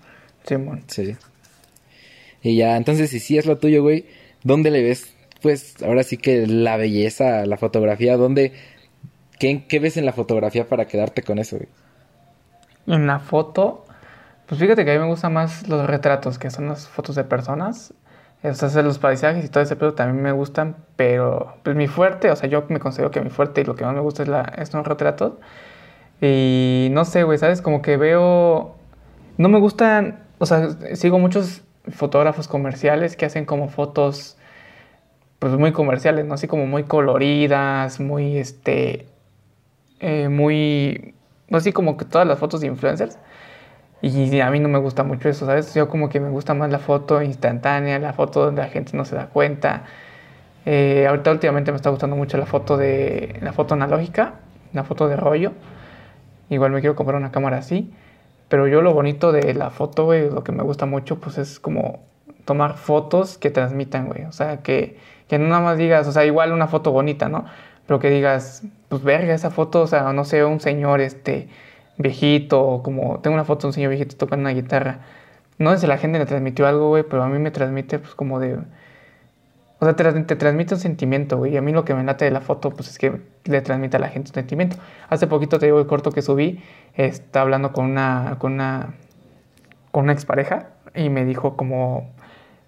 Simón. Sí. Y ya, entonces si sí es lo tuyo, güey, ¿dónde le ves pues ahora sí que la belleza, la fotografía, dónde qué, ves en la fotografía para quedarte con eso, güey? En la foto, pues fíjate que a mí me gustan más los retratos, que son las fotos de personas o sea, los paisajes y todo ese pedo también me gustan, pero pues mi fuerte, o sea, yo me considero que mi fuerte y lo que más me gusta es, la, es un retrato. Y no sé, güey, ¿sabes? Como que veo... No me gustan, o sea, sigo muchos fotógrafos comerciales que hacen como fotos, pues muy comerciales, ¿no? Así como muy coloridas, muy, este, eh, muy, así como que todas las fotos de influencers. Y a mí no me gusta mucho eso, ¿sabes? Yo como que me gusta más la foto instantánea, la foto donde la gente no se da cuenta. Eh, ahorita últimamente me está gustando mucho la foto de la foto analógica, la foto de rollo. Igual me quiero comprar una cámara así. Pero yo lo bonito de la foto, güey, lo que me gusta mucho, pues es como tomar fotos que transmitan, güey. O sea, que, que no nada más digas, o sea, igual una foto bonita, ¿no? Pero que digas, pues verga, esa foto, o sea, no sé, un señor, este, viejito, como tengo una foto de un señor viejito tocando una guitarra. No sé si la gente le transmitió algo, güey, pero a mí me transmite pues como de... O sea, te, transmite un sentimiento, güey. Y a mí lo que me late de la foto, pues es que le transmite a la gente un sentimiento. Hace poquito te digo el corto que subí, está hablando con una, con una, con una expareja y me dijo como,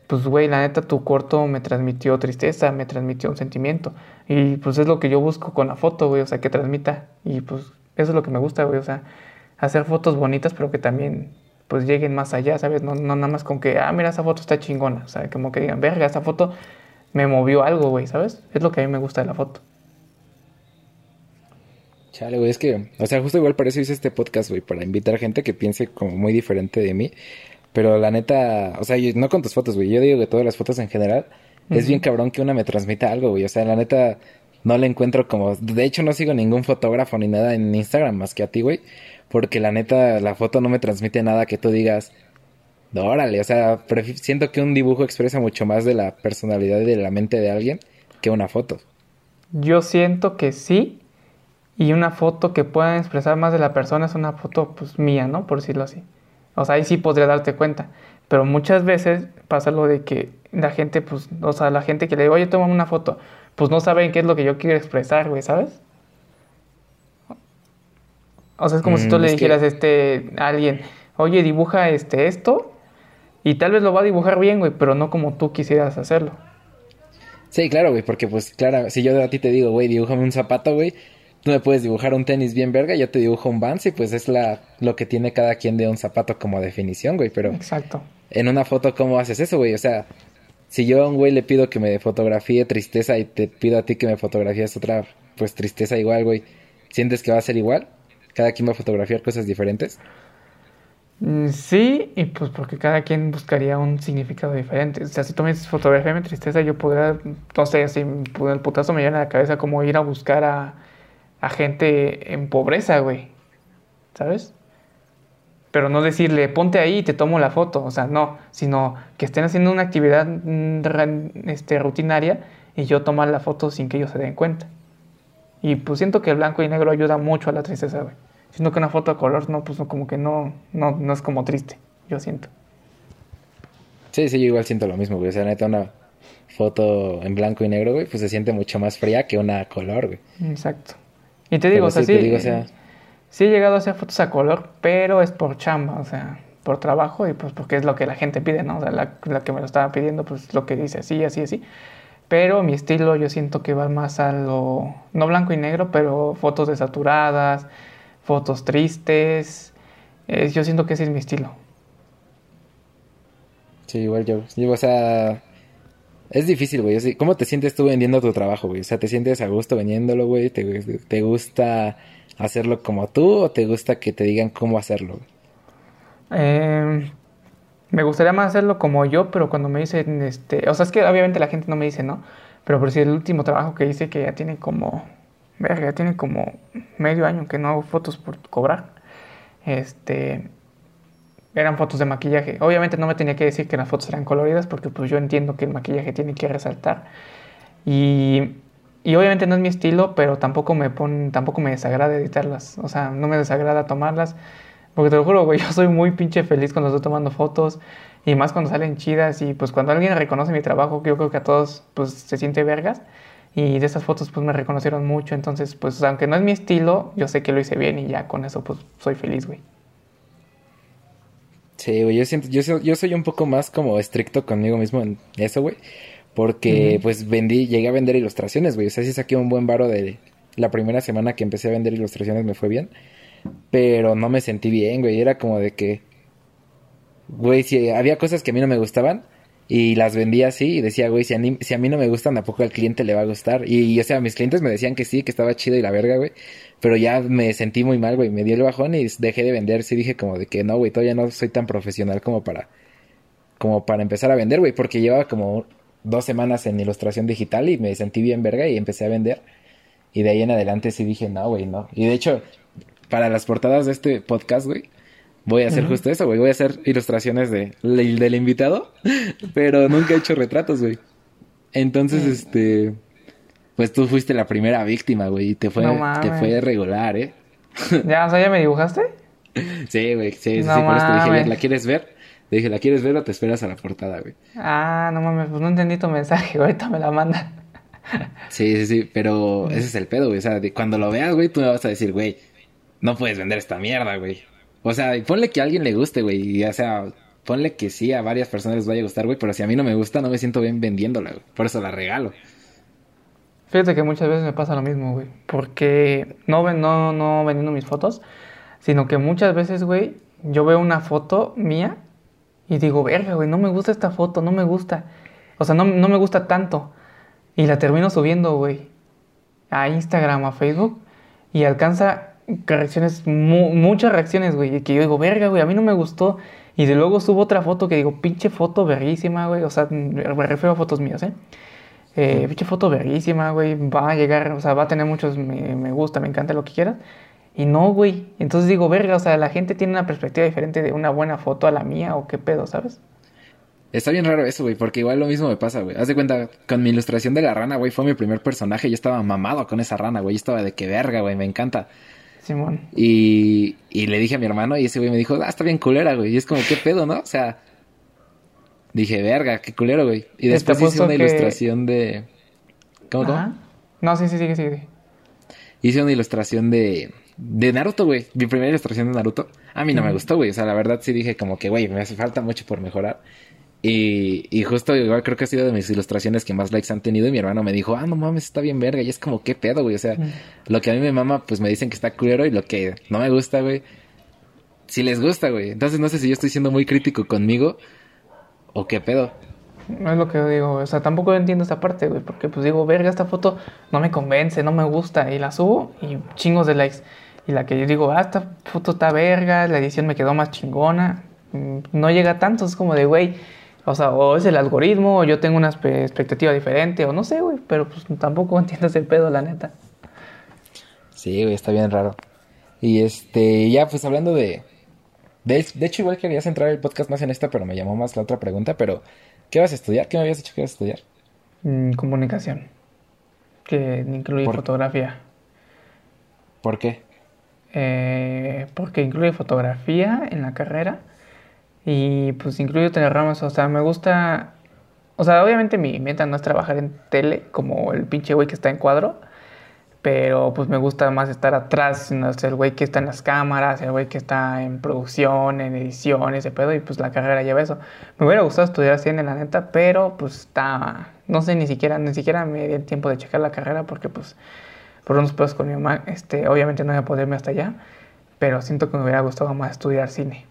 pues güey, la neta tu corto me transmitió tristeza, me transmitió un sentimiento. Y pues es lo que yo busco con la foto, güey, o sea, que transmita. Y pues eso es lo que me gusta, güey. O sea, hacer fotos bonitas, pero que también pues lleguen más allá, ¿sabes? No, no nada más con que, ah, mira, esa foto está chingona. O sea, como que digan, verga, esa foto me movió algo, güey, ¿sabes? Es lo que a mí me gusta de la foto. Chale, güey, es que, o sea, justo igual para eso hice este podcast, güey, para invitar gente que piense como muy diferente de mí. Pero la neta, o sea, no con tus fotos, güey, yo digo que todas las fotos en general, es bien cabrón que una me transmita algo, güey. O sea, la neta, no le encuentro como... De hecho, no sigo ningún fotógrafo ni nada en Instagram más que a ti, güey. Porque la neta, la foto no me transmite nada que tú digas... Órale, o sea, siento que un dibujo expresa mucho más de la personalidad y de la mente de alguien que una foto. Yo siento que sí. Y una foto que pueda expresar más de la persona es una foto, pues, mía, ¿no? Por decirlo así. O sea, ahí sí podría darte cuenta. Pero muchas veces pasa lo de que la gente, pues, o sea, la gente que le digo, oye, toma una foto pues no saben qué es lo que yo quiero expresar, güey, ¿sabes? O sea, es como si tú mm, le dijeras este, a alguien, oye, dibuja este, esto, y tal vez lo va a dibujar bien, güey, pero no como tú quisieras hacerlo. Sí, claro, güey, porque pues, claro, si yo a ti te digo, güey, dibújame un zapato, güey, tú me puedes dibujar un tenis bien verga, yo te dibujo un Vans y pues es la, lo que tiene cada quien de un zapato como definición, güey, pero... Exacto. En una foto, ¿cómo haces eso, güey? O sea, si yo a un güey le pido que me fotografíe tristeza y te pido a ti que me fotografíes otra, pues tristeza igual, güey, ¿sientes que va a ser igual? ¿Cada quien va a fotografiar cosas diferentes? Mm, sí, y pues porque cada quien buscaría un significado diferente. O sea, si tú me fotografía mi tristeza, yo podría, no sé, si el putazo me llena la cabeza como ir a buscar a, a gente en pobreza, güey. ¿Sabes? pero no decirle, ponte ahí y te tomo la foto, o sea, no, sino que estén haciendo una actividad mm, este, rutinaria y yo tomar la foto sin que ellos se den cuenta. Y pues siento que el blanco y negro ayuda mucho a la tristeza, güey. Siento que una foto a color, no, pues como que no, no, no es como triste, yo siento. Sí, sí, yo igual siento lo mismo, güey. O sea, neta, una foto en blanco y negro, güey, pues se siente mucho más fría que una color, güey. Exacto. Y te digo, o sea, sí, te digo, o sea, Sí he llegado a hacer fotos a color, pero es por chamba, o sea, por trabajo y pues porque es lo que la gente pide, ¿no? O sea, la, la que me lo estaba pidiendo, pues lo que dice así, así, así. Pero mi estilo yo siento que va más a lo, no blanco y negro, pero fotos desaturadas, fotos tristes. Eh, yo siento que ese es mi estilo. Sí, igual yo. o sea, es difícil, güey. ¿Cómo te sientes tú vendiendo tu trabajo, güey? O sea, ¿te sientes a gusto vendiéndolo, güey? ¿Te, gusta hacerlo como tú o te gusta que te digan cómo hacerlo? Eh, me gustaría más hacerlo como yo, pero cuando me dicen, este, o sea, es que obviamente la gente no me dice, ¿no? Pero por si el último trabajo que hice, que ya tiene como, verga, ya tiene como medio año que no hago fotos por cobrar, este, eran fotos de maquillaje. Obviamente no me tenía que decir que las fotos eran coloridas, porque pues yo entiendo que el maquillaje tiene que resaltar. Y, y obviamente no es mi estilo, pero tampoco me pon, tampoco me desagrada editarlas, o sea, no me desagrada tomarlas porque te lo juro, güey, yo soy muy pinche feliz cuando estoy tomando fotos y más cuando salen chidas y pues cuando alguien reconoce mi trabajo, yo creo que a todos pues se siente vergas y de esas fotos pues me reconocieron mucho, entonces pues aunque no es mi estilo, yo sé que lo hice bien y ya con eso pues soy feliz, güey. Sí, güey, yo siento, yo, yo soy un poco más como estricto conmigo mismo en eso, güey. Porque, pues, vendí, llegué a vender ilustraciones, güey. O sea, sí saqué un buen varo de la primera semana que empecé a vender ilustraciones, me fue bien. Pero no me sentí bien, güey. Era como de que, güey, si había cosas que a mí no me gustaban y las vendía así y decía, güey, si a, si a mí no me gustan, tampoco al cliente le va a gustar. Y, o sea, mis clientes me decían que sí, que estaba chido y la verga, güey. Pero ya me sentí muy mal, güey. Me dio el bajón y dejé de vender. Sí dije como de que no, güey, todavía no soy tan profesional como para, como para empezar a vender, güey. Porque llevaba como dos semanas en ilustración digital y me sentí bien verga y empecé a vender. Y de ahí en adelante sí dije, no, güey, no. Y de hecho, para las portadas de este podcast, güey, voy a hacer justo eso, güey. Voy a hacer ilustraciones de, del invitado, pero nunca he hecho retratos, güey. Entonces, este, pues tú fuiste la primera víctima, güey, y te fue, te fue regular, ¿eh? ¿Ya, o sea, ya me dibujaste? Sí, güey, sí, sí, por eso te dije, ¿la quieres ver? Te dije, ¿la quieres ver o te esperas a la portada, güey? Ah, no mames, pues no entendí tu mensaje, ahorita me la manda. Sí, sí, sí, pero ese es el pedo, güey. O sea, cuando lo veas, güey, tú me vas a decir, güey, no puedes vender esta mierda, güey. O sea, ponle que a alguien le guste, güey. Ya sea, ponle que sí, a varias personas les vaya a gustar, güey. Pero si a mí no me gusta, no me siento bien vendiéndola, güey. Por eso la regalo. Fíjate que muchas veces me pasa lo mismo, güey. Porque no, no, no vendiendo mis fotos, sino que muchas veces, güey, yo veo una foto mía y digo, verga, güey, no me gusta esta foto, no me gusta. O sea, no, no me gusta tanto. Y la termino subiendo, güey, a Instagram, a Facebook, y alcanza reacciones, muchas reacciones, güey, que yo digo, verga, güey, a mí no me gustó. Y de luego subo otra foto que digo, pinche foto verguísima, güey, o sea, me refiero a fotos mías, ¿eh? eh pinche foto verguísima, güey, va a llegar, o sea, va a tener muchos me, me gusta, me encanta, lo que quieras. Y no, güey. Entonces digo, verga, o sea, la gente tiene una perspectiva diferente de una buena foto a la mía o qué pedo, ¿sabes? Está bien raro eso, güey, porque igual lo mismo me pasa, güey. Haz de cuenta, con mi ilustración de la rana, güey, fue mi primer personaje. Yo estaba mamado con esa rana, güey. Yo estaba de que verga, güey, me encanta. Y, y le dije a mi hermano y ese güey me dijo, ah, está bien culera, güey. Y es como, ¿qué pedo, no? O sea, dije, verga, qué culero, güey. Y después hice una ilustración de... ¿Cómo, cómo? No, sí, sí, sí, sí. Hice una ilustración de... De Naruto, güey. Mi primera ilustración de Naruto. A mí no me gustó, güey. O sea, la verdad sí dije como que, güey, me hace falta mucho por mejorar. Y, y justo igual creo que ha sido de mis ilustraciones que más likes han tenido. Y mi hermano me dijo, ah, no mames, está bien verga. Y es como, ¿qué pedo, güey? O sea, lo que a mí me mama, pues me dicen que está culero. Y lo que no me gusta, güey, si les gusta, güey. Entonces no sé si yo estoy siendo muy crítico conmigo o qué pedo. No es lo que digo, o sea, tampoco entiendo esta parte, güey, porque pues digo, verga, esta foto no me convence, no me gusta, y la subo y chingos de likes. Y la que yo digo, ah, esta foto está verga, la edición me quedó más chingona, mm, no llega tanto, es como de, güey, o sea, o es el algoritmo, o yo tengo una expectativa diferente, o no sé, güey, pero pues tampoco entiendes el pedo, la neta. Sí, güey, está bien raro. Y este, ya pues hablando de, de... hecho, igual querías entrar el podcast más en esta, pero me llamó más la otra pregunta, pero ¿qué vas a estudiar? ¿Qué me habías dicho que ibas a estudiar? Mm, comunicación, que incluye fotografía. ¿Por qué? Eh, porque incluye fotografía en la carrera y pues incluyo ramas, o sea, me gusta... O sea, obviamente mi meta no es trabajar en tele como el pinche güey que está en cuadro, pero pues me gusta más estar atrás, ¿no? el güey que está en las cámaras, el güey que está en producción, en edición, ese pedo, y pues la carrera lleva eso. Me hubiera gustado estudiar cine, la neta, pero pues está, no sé, ni siquiera, ni siquiera me di el tiempo de checar la carrera porque pues por unos pedos con mi mamá, este, obviamente no voy a poderme hasta allá, pero siento que me hubiera gustado más estudiar cine.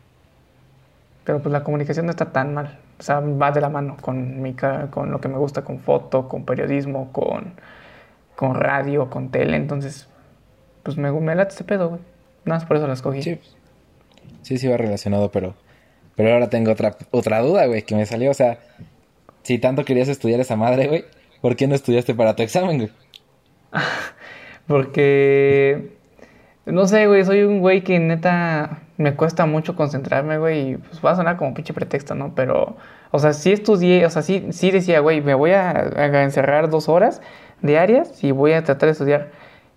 Pero pues la comunicación no está tan mal, o sea, va de la mano con, mi, con lo que me gusta, con foto, con periodismo, con con radio, con tele, entonces, pues me, me late ese pedo, güey. Nada más por eso la escogí. Sí, sí, sí va relacionado, pero, pero ahora tengo otra, otra duda, güey, que me salió, o sea, si tanto querías estudiar esa madre, güey, ¿por qué no estudiaste para tu examen, güey? Porque, no sé, güey, soy un güey que neta me cuesta mucho concentrarme, güey, y pues va a sonar como pinche pretexto, ¿no? Pero, o sea, sí estudié, o sea, sí, sí decía, güey, me voy a, encerrar dos horas diarias y voy a tratar de estudiar.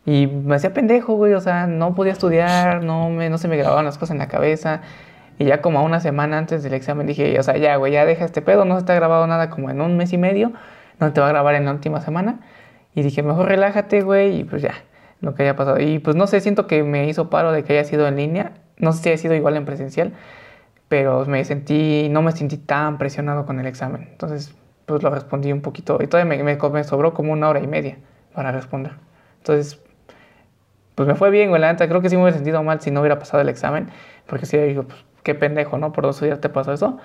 Y me hacía pendejo, güey, o sea, no podía estudiar, no, me, no se me grababan las cosas en la cabeza. Y ya como a una semana antes del examen dije, o sea, ya, güey, ya deja este pedo, no se te ha grabado nada como en un mes y medio, no te va a grabar en la última semana. Y dije, mejor relájate, güey, y pues ya, lo que haya pasado. Y pues no sé, siento que me hizo paro de que haya sido en línea, no sé si haya sido igual en presencial, pero me sentí, no me sentí tan presionado con el examen. Entonces, pues lo respondí un poquito. Y todavía me, me, sobró como una hora y media para responder. Entonces, pues me fue bien, güey. La neta, creo que sí me hubiera sentido mal si no hubiera pasado el examen. Porque sí, digo, pues qué pendejo, ¿no? Por dos días te pasó eso.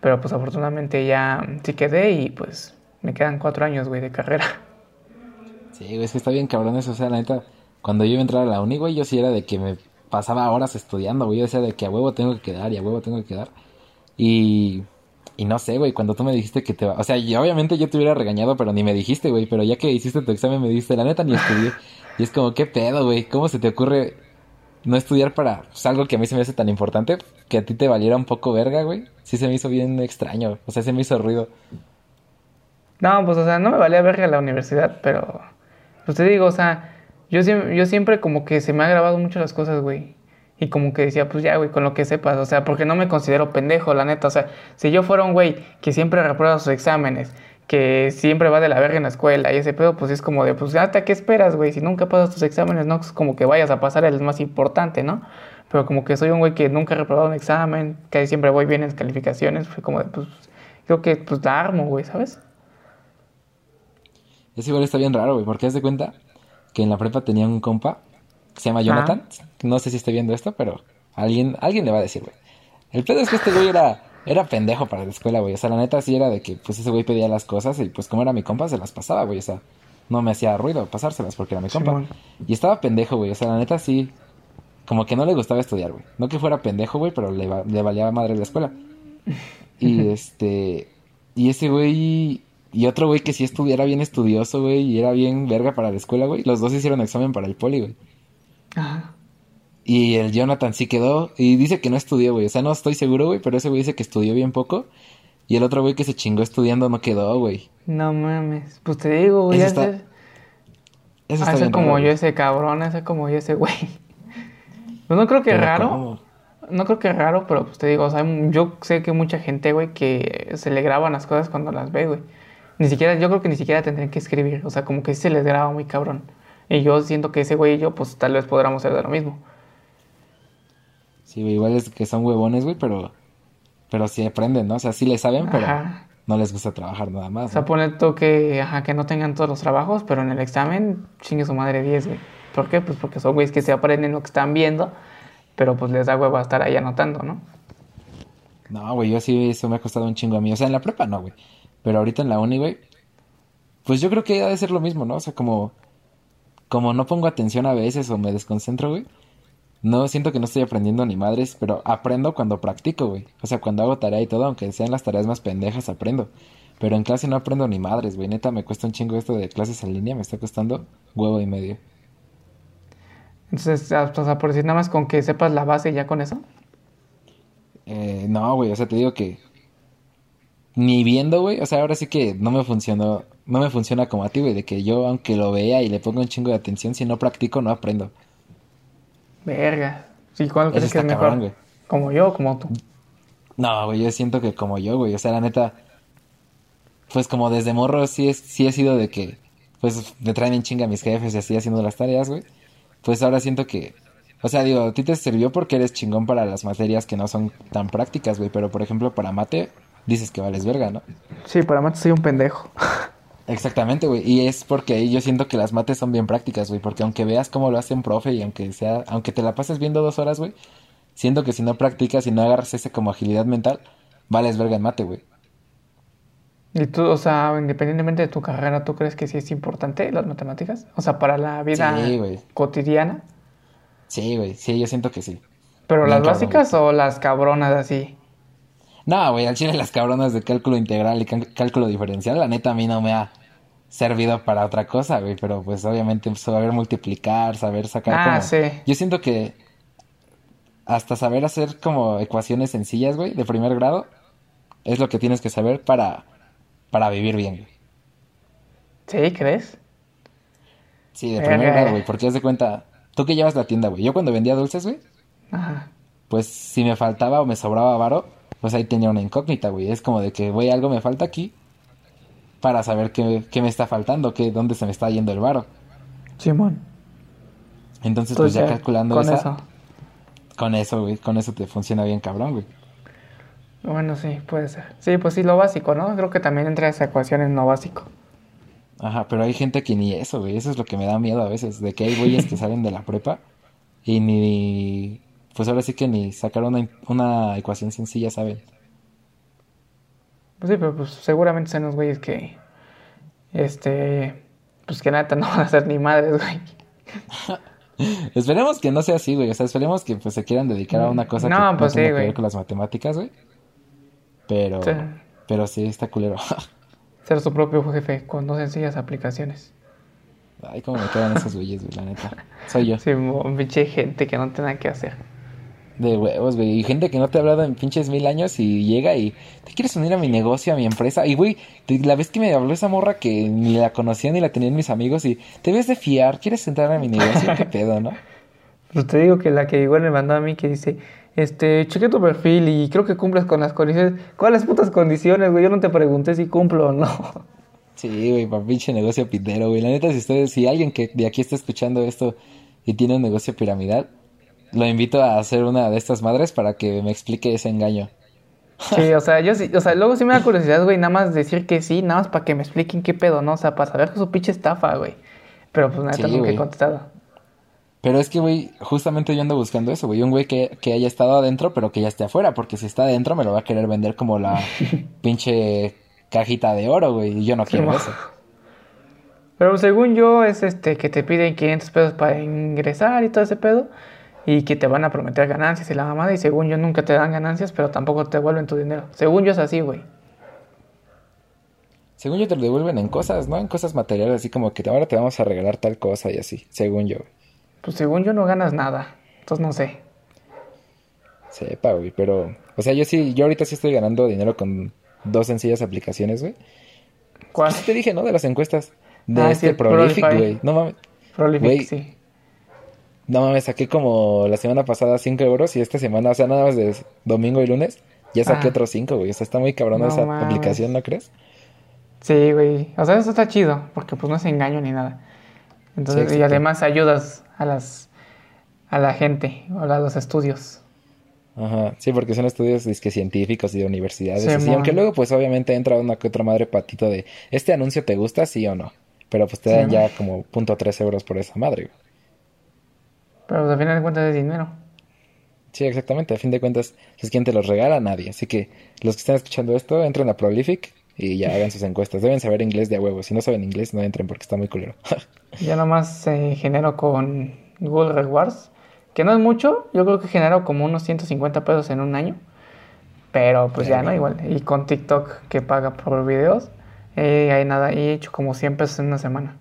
Pero pues afortunadamente ya sí quedé y pues me quedan cuatro años, güey, de carrera. Sí, güey, es que está bien cabrón eso. O sea, la neta, cuando yo iba a entrar a la uni, güey, yo sí era de que me pasaba horas estudiando, güey. Yo decía de que a huevo tengo que quedar y a huevo tengo que quedar. Y y no sé, güey, cuando tú me dijiste que te va... O sea, y obviamente yo te hubiera regañado, pero ni me dijiste, güey. Pero ya que hiciste tu examen me dijiste, la neta ni estudié. y es como, ¿qué pedo, güey? ¿Cómo se te ocurre no estudiar para pues, algo que a mí se me hace tan importante? Que a ti te valiera un poco verga, güey. Sí se me hizo bien extraño. O sea, se me hizo ruido. No, pues, o sea, no me valía verga la universidad, pero... Pues te digo, o sea, yo, yo siempre como que se me ha grabado mucho las cosas, güey. Y como que decía, pues ya, güey, con lo que sepas, o sea, porque no me considero pendejo, la neta, o sea, si yo fuera un güey que siempre reprueba sus exámenes, que siempre va de la verga en la escuela y ese pedo, pues es como de, pues, ¿hasta qué esperas, güey? Si nunca pasas tus exámenes, no es como que vayas a pasar el más importante, ¿no? Pero como que soy un güey que nunca ha reprobado un examen, que siempre voy bien en calificaciones, fue como de, pues, creo que, pues, la armo, güey, ¿sabes? Eso igual está bien raro, güey, porque haz de cuenta que en la prepa tenía un compa se llama Jonathan. No sé si esté viendo esto, pero alguien, alguien le va a decir, güey. El pedo es que este güey era, era pendejo para la escuela, güey. O sea, la neta sí era de que, pues, ese güey pedía las cosas y, pues, como era mi compa, se las pasaba, güey. O sea, no me hacía ruido pasárselas porque era mi compa. y estaba pendejo, güey. O sea, la neta sí, como que no le gustaba estudiar, güey. No que fuera pendejo, güey, pero le, le valía madre la escuela. Y este, y ese güey y otro güey que sí estudiara bien estudioso, güey, y era bien verga para la escuela, güey. Los dos hicieron examen para el poli, güey. Y el Jonathan sí quedó. Y dice que no estudió, güey. O sea, no estoy seguro, güey. Pero ese güey dice que estudió bien poco. Y el otro güey que se chingó estudiando no quedó, güey. No mames. Pues te digo, güey. Eso está como yo ese cabrón, ese como yo ese güey. Pues no creo que es raro. No creo que es raro, pero pues te digo, o sea, yo sé que mucha gente, güey, que se le graban las cosas cuando las ve, güey. Ni siquiera, yo creo que ni siquiera tendrían que escribir. O sea, como que se les graba muy cabrón. Y yo siento que ese güey y yo, pues tal vez podríamos ser de lo mismo. Sí, igual es que son huevones, güey, pero, pero sí aprenden, ¿no? O sea, sí le saben, pero no les gusta trabajar nada más. O sea, pone tú que, ajá, que no tengan todos los trabajos, pero en el examen chingue su madre 10, güey. ¿Por qué? Pues porque son güeyes que se aprenden lo que están viendo, pero pues les da huevo a estar ahí anotando, ¿no? No, güey, yo sí, eso me ha costado un chingo a mí. O sea, en la prepa no, güey. Pero ahorita en la uni, güey, pues yo creo que ha de ser lo mismo, ¿no? O sea, como como no pongo atención a veces o me desconcentro, güey, no siento que no estoy aprendiendo ni madres, pero aprendo cuando practico, güey. O sea, cuando hago tarea y todo, aunque sean las tareas más pendejas, aprendo. Pero en clase no aprendo ni madres, güey. Neta, me cuesta un chingo esto de clases en línea, me está costando huevo y medio. Entonces, o sea, por decir nada más con que sepas la base ya con eso. Eh, no, güey, o sea, te digo que ni viendo, güey. O sea, ahora sí que no me funcionó, no me funciona como a ti, güey, de que yo, aunque lo vea y le ponga un chingo de atención, si no practico, no aprendo. Verga. Sí, ¿cuál crees que es mejor? ¿Como yo o como tú? No, güey, yo siento que como yo, güey. O sea, la neta, pues como desde morro sí, es, sí he sido de que pues me traen en chinga mis jefes y así haciendo las tareas, güey. Pues ahora siento que, o sea, digo, a ti te sirvió porque eres chingón para las materias que no son tan prácticas, güey, pero por ejemplo para mate dices que vales verga, ¿no? Sí, para mate soy un pendejo. Exactamente, güey. Y es porque ahí yo siento que las mates son bien prácticas, güey. Porque aunque veas cómo lo hace un profe y aunque sea, aunque te la pases viendo dos horas, güey, siento que si no practicas y no agarras ese como agilidad mental, vales verga en mate, güey. Y tú, o sea, independientemente de tu carrera, ¿tú crees que sí es importante las matemáticas? O sea, para la vida Sí, cotidiana. Sí, güey. Sí, yo siento que sí. ¿Pero Bien las cabrón, básicas o las cabronas así? No, güey, al chile las cabronas de cálculo integral y cá- cálculo diferencial, la neta a mí no me ha servido para otra cosa, güey. Pero pues obviamente saber multiplicar, saber sacar Ah, como... sí. Yo siento que hasta saber hacer como ecuaciones sencillas, güey, de primer grado, es lo que tienes que saber para, para vivir bien, güey. ¿Sí, crees? Sí, de primer grado, güey, porque haz de cuenta, tú que llevas la tienda, güey. Yo cuando vendía dulces, güey, Ajá. pues si me faltaba o me sobraba varo, pues ahí tenía una incógnita, güey. Es como de que, güey, algo me falta aquí para saber qué, qué me está faltando, qué, dónde se me está yendo el varo. Simón. Entonces, pues ya calculando con esa, eso. con eso, güey, con eso te funciona bien cabrón, güey. Bueno, sí, puede ser. Sí, pues sí, lo básico, ¿no? Creo que también entra esa ecuación en lo básico. Ajá, pero hay gente que ni eso, güey. Eso es lo que me da miedo a veces. De que hay güeyes que salen de la prepa y ni. Pues ahora sí que ni sacar una, una ecuación sencilla, ¿saben? Pues sí, pero pues seguramente son los güeyes que. Este. Pues que neta no van a ser ni madres, güey. Esperemos que no sea así, güey. O sea, esperemos que pues se quieran dedicar a una cosa No, que no pues sí, tenga que ver con las matemáticas, güey. Pero. Sí. Pero sí, está culero. Ser su propio jefe con dos sencillas aplicaciones. Ay, cómo me quedan esos güeyes, güey, la neta. Soy yo. Sí, pinche gente que no tiene nada que hacer. De huevos, güey. Y gente que no te ha hablado en pinches mil años y llega y te quieres unir a mi negocio, a mi empresa. Y, güey, la vez que me habló esa morra que ni la conocía ni la tenían mis amigos y te ves de fiar, ¿quieres entrar a mi negocio? ¿Qué pedo, no? Pues te digo que la que igual me mandó a mí que dice, este, chequé tu perfil y creo que cumples con las condiciones. ¿Cuáles putas condiciones, güey? Yo no te pregunté si cumplo o no. Sí, güey, para pinche negocio pitero, güey. La neta, si ustedes, si alguien que de aquí está escuchando esto y tiene un negocio piramidal, lo invito a hacer una de estas madres para que me explique ese engaño. Sí, o sea, yo sí, o sea, luego sí me da curiosidad, güey, nada más decir que sí, nada más para que me expliquen qué pedo, ¿no? O sea, para saber su pinche estafa, güey. Pero pues nada, Sí, nunca he contestado. Pero es que, güey, justamente yo ando buscando eso, güey. Un güey que, que haya estado adentro, pero que ya esté afuera. Porque si está adentro, me lo va a querer vender como la pinche cajita de oro, güey. Y yo no quiero eso. Pero según yo es este que te piden 500 pesos para ingresar y todo ese pedo y que te van a prometer ganancias y la mamada y según yo nunca te dan ganancias, pero tampoco te devuelven tu dinero. Según yo es así, güey. Según yo te lo devuelven en cosas, ¿no? En cosas materiales, así como que ahora te vamos a regalar tal cosa y así. Según yo. Pues según yo no ganas nada. Entonces no sé. Sepa, güey. Pero, o sea, yo sí, yo ahorita sí estoy ganando dinero con dos sencillas aplicaciones, güey. ¿Cuál? Te dije, ¿no? De las encuestas. De Ah, este sí, Prolific, güey. No mames. Prolific, sí. No mames, saqué como la semana pasada 5 euros y esta semana, o sea, nada más de domingo y lunes, ya saqué Ah. otros 5, güey. O sea, está muy cabrona No esa mames. aplicación, ¿no crees? Sí, güey. O sea, eso está chido, porque pues no es engaño ni nada. Entonces, y además ayudas a las a la gente, o a los estudios. Ajá, sí, porque son estudios dizque científicos y de universidades. Sí, así, aunque luego, pues obviamente entra una que otra madre patito de, ¿este anuncio te gusta, sí o no? Pero pues te dan ya como punto tres euros por esa madre, güey. Pero pues, al final de cuentas es dinero. Sí, exactamente. A fin de cuentas, pues quién te los regala, nadie. Así que los que están escuchando esto, entren a Prolific y ya hagan sus encuestas. Deben saber inglés de a huevo. Si no saben inglés, no entren porque está muy culero. Yo nomás eh, genero con Google Rewards, que no es mucho, yo creo que genero como unos 150 pesos en un año, pero pues ya no, igual. Y con TikTok que paga por videos, eh, hay nada, y he hecho como 100 pesos en una semana.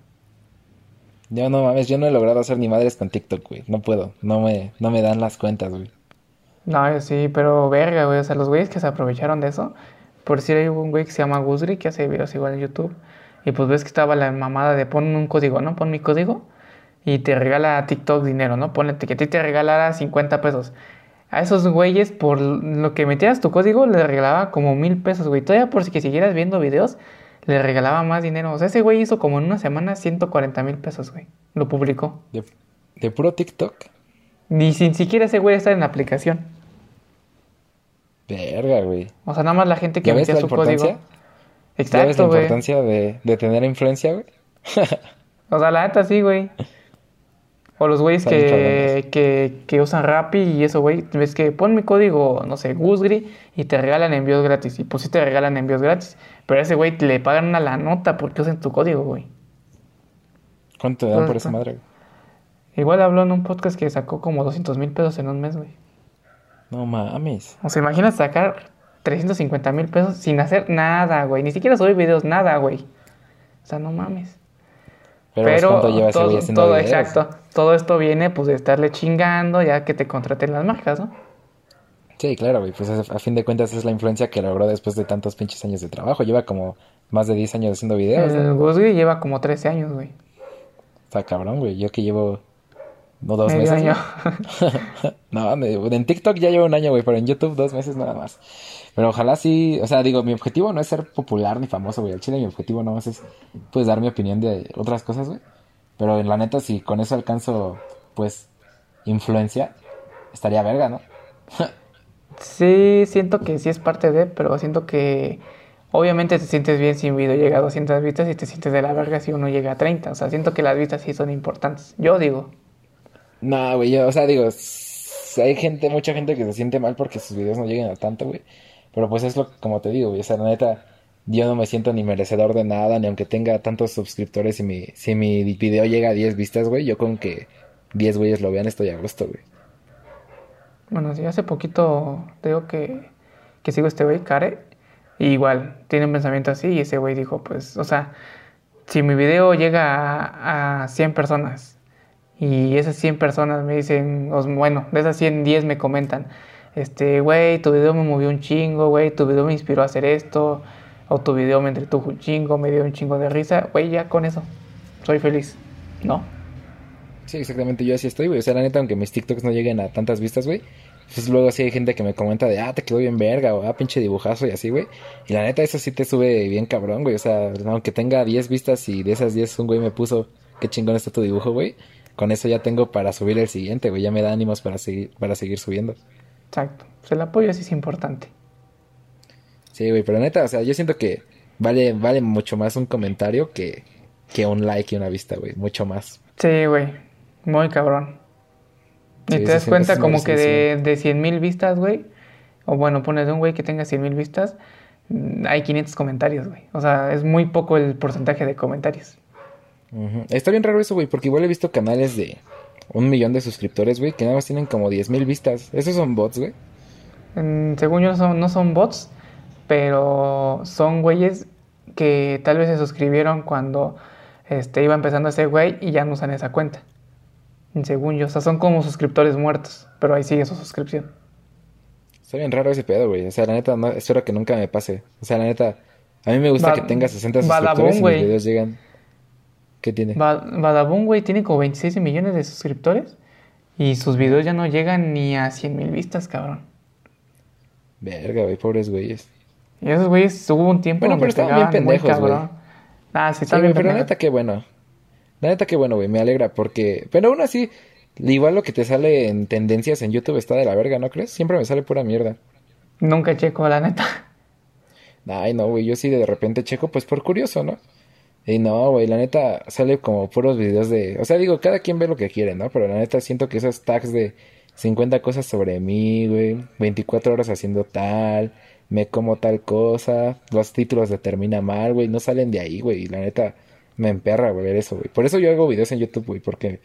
Yo no mames, yo no he logrado hacer ni madres con TikTok, güey. No puedo. No me, no me dan las cuentas, güey. No, sí, pero verga, güey, o sea, los güeyes que se aprovecharon de eso, por decir, hay un güey que se llama Guzri, que hace videos igual en YouTube, y pues ves que estaba la mamada de pon un código, ¿no? Pon mi código, y te regala TikTok dinero, ¿no? Ponle que a ti te regalara 50 pesos. A esos güeyes, por lo que metieras tu código, les regalaba como mil pesos, güey. Todavía por si que siguieras viendo videos, le regalaba más dinero. O sea, ese güey hizo como en una semana 140 mil pesos, güey. Lo publicó. ¿De, de puro TikTok? Ni sin siquiera ese güey está en la aplicación. Verga, güey. O sea, nada más la gente que ¿Ya ves metía su código. ¿Ya ves Exacto, la importancia de, de tener influencia, güey? O sea, la neta sí, güey. O los güeyes que, que, que usan Rappi y eso, güey. Ves que pon mi código, no sé, Gusgri y te regalan envíos gratis. Y pues sí te regalan envíos gratis. Pero a ese güey le pagan una la nota porque usan tu código, güey. ¿Cuánto te dan por esa madre? Igual habló en un podcast que sacó como 200 mil pesos en un mes, güey. No mames. O sea, imagina sacar 350 mil pesos sin hacer nada, güey. Ni siquiera subir videos, nada, güey. O sea, no mames. Pero, pues, ¿cuánto lleva ese todo, todo, videos? exacto. Todo esto viene pues de estarle chingando ya que te contraten las marcas, ¿no? Sí, claro, güey. Pues a fin de cuentas es la influencia que logró después de tantos pinches años de trabajo. Lleva como más de 10 años haciendo videos. El Gusgri lleva como 13 años, güey. Está cabrón, güey. Yo que llevo... No, dos Medio meses. año. no, en TikTok ya llevo un año, güey. Pero en YouTube dos meses nada más. Pero ojalá sí... O sea, digo, mi objetivo no es ser popular ni famoso, güey. Al chile mi objetivo no es, pues, dar mi opinión de otras cosas, güey. Pero en la neta, si con eso alcanzo, pues, influencia, estaría verga, ¿no? Sí, siento que sí es parte de, pero siento que obviamente te sientes bien si un video llega a 200 vistas y te sientes de la verga si uno llega a 30. O sea, siento que las vistas sí son importantes. Yo digo. No, güey, yo, o sea, digo, hay gente, mucha gente que se siente mal porque sus videos no lleguen a tanto, güey. Pero pues es lo como te digo, güey, o sea, la neta, yo no me siento ni merecedor de nada, ni aunque tenga tantos suscriptores y mi, si mi video llega a 10 vistas, güey, yo con que 10 güeyes lo vean estoy a gusto, güey. Bueno, sí, hace poquito digo que, que sigo este güey, Care, y igual, tiene un pensamiento así, y ese güey dijo, pues, o sea, si mi video llega a, a 100 personas, y esas 100 personas me dicen, bueno, de esas 100, 10 me comentan, este, güey, tu video me movió un chingo, güey, tu video me inspiró a hacer esto, o tu video me entretuvo un chingo, me dio un chingo de risa, güey, ya con eso, soy feliz, ¿no? Sí, exactamente, yo así estoy, güey. O sea, la neta, aunque mis TikToks no lleguen a tantas vistas, güey. Pues luego sí hay gente que me comenta de, ah, te quedó bien verga, o ah, pinche dibujazo y así, güey. Y la neta, eso sí te sube bien cabrón, güey. O sea, aunque tenga 10 vistas y de esas 10 un güey me puso, qué chingón está tu dibujo, güey. Con eso ya tengo para subir el siguiente, güey. Ya me da ánimos para seguir, para seguir subiendo. Exacto, pues el apoyo sí es importante. Sí, güey, pero neta, o sea, yo siento que vale, vale mucho más un comentario que, que un like y una vista, güey. Mucho más. Sí, güey. Muy cabrón. Y Sí, te das cuenta como que de, de 100 mil vistas, güey. O bueno, pones un güey que tenga 100 mil vistas. mm, Hay 500 comentarios, güey. O sea, es muy poco el porcentaje de comentarios. Está bien raro eso, güey, porque igual he visto canales de un millón de suscriptores, güey, que nada más tienen como 10 mil vistas. Esos son bots, güey. Mm, según yo, no son, no son bots, pero son güeyes que tal vez se suscribieron cuando este, iba empezando ese güey y ya no usan esa cuenta. Según yo, o sea, son como suscriptores muertos, pero ahí sigue su suscripción. Está bien raro ese pedo, güey. O sea, la neta, no, espero que nunca me pase. O sea, la neta, a mí me gusta Ba- que tenga 60 Badabun, suscriptores y mis güey. videos llegan. ¿Qué tiene? Ba- Badabun, güey, tiene como 26 millones de suscriptores y sus videos ya no llegan ni a 100 mil vistas, cabrón. Verga, güey, pobres güeyes. Y esos güeyes hubo un tiempo Bueno, donde pero estaban bien pendejos, güey. Ah, sí, Sí, está güey, bien pero la neta, qué bueno. La neta, qué bueno, güey. Me alegra porque... Pero aún así, igual lo que te sale en tendencias en YouTube está de la verga, ¿no crees? Siempre me sale pura mierda. Nunca checo, la neta. Ay, no, güey, yo sí de repente checo, pues por curioso, ¿no? Y no, güey, la neta sale como puros videos de... O sea, digo, cada quien ve lo que quiere, ¿no? Pero la neta siento que esos tags de 50 cosas sobre mí, güey, 24 horas haciendo tal, me como tal cosa, los títulos de termina mal, güey, no salen de ahí, güey, y la neta me emperra, güey, ver eso, güey. Por eso yo hago videos en YouTube, güey, porque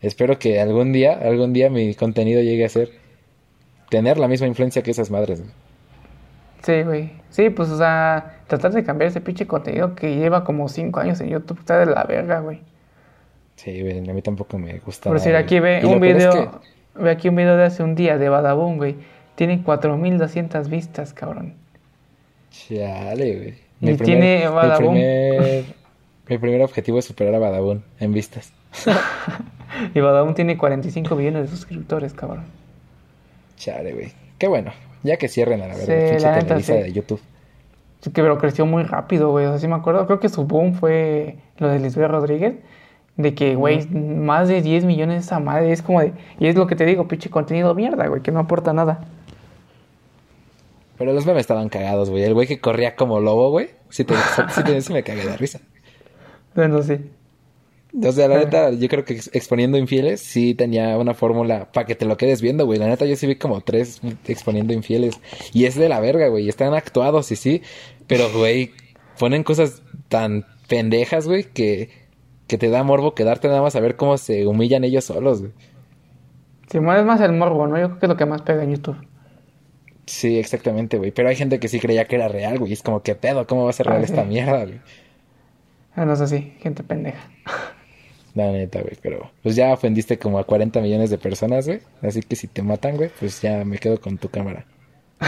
espero que algún día, algún día mi contenido llegue a ser... Tener la misma influencia que esas madres, güey. Sí, güey. Sí, pues, o sea, tratar de cambiar ese pinche contenido que lleva como 5 años en YouTube está de la verga, güey. Sí, güey, a mí tampoco me gusta Por decir, aquí ve un es video, que- ve aquí un video de hace un día de Badabun, güey. Tiene 4200 vistas, cabrón. Chale, güey. Y tiene mi primer, mi primer objetivo es superar a Badabun en vistas. Y Badabun tiene 45 millones de suscriptores, cabrón. Chale, güey. Qué bueno. Ya que cierren a la Sí, verdad, pinche la neta, sí. de YouTube. Sí, que pero creció muy rápido, güey. O sea, sí me acuerdo. Creo que su boom fue lo de Lisbeth Rodríguez. De que, güey, más de 10 millones esa madre. Es como de. Y es lo que te digo, pinche contenido mierda, güey, que no aporta nada. Pero los memes estaban cagados, güey. El güey que corría como lobo, güey. Sí, te, sí, te- sí me cagué de risa. Bueno, sí. O sea, la neta, yo creo que ex- exponiendo infieles sí tenía una fórmula para que te lo quedes viendo, güey. La neta, yo sí vi como tres exponiendo infieles. Y es de la verga, güey. Están actuados y sí. Pero, güey, ponen cosas tan pendejas, güey, que, que te da morbo quedarte nada más a ver cómo se humillan ellos solos, güey. Simón es más el morbo, ¿no? Yo creo que es lo que más pega en YouTube. Sí, exactamente, güey. Pero hay gente que sí creía que era real, güey. Es como, ¿qué pedo? ¿Cómo va a ser real Ah, esta sí. mierda, güey? Ah, no es así, gente pendeja. La neta, güey. Pero pues ya ofendiste como a 40 millones de personas, güey. Así que si te matan, güey, pues ya me quedo con tu cámara.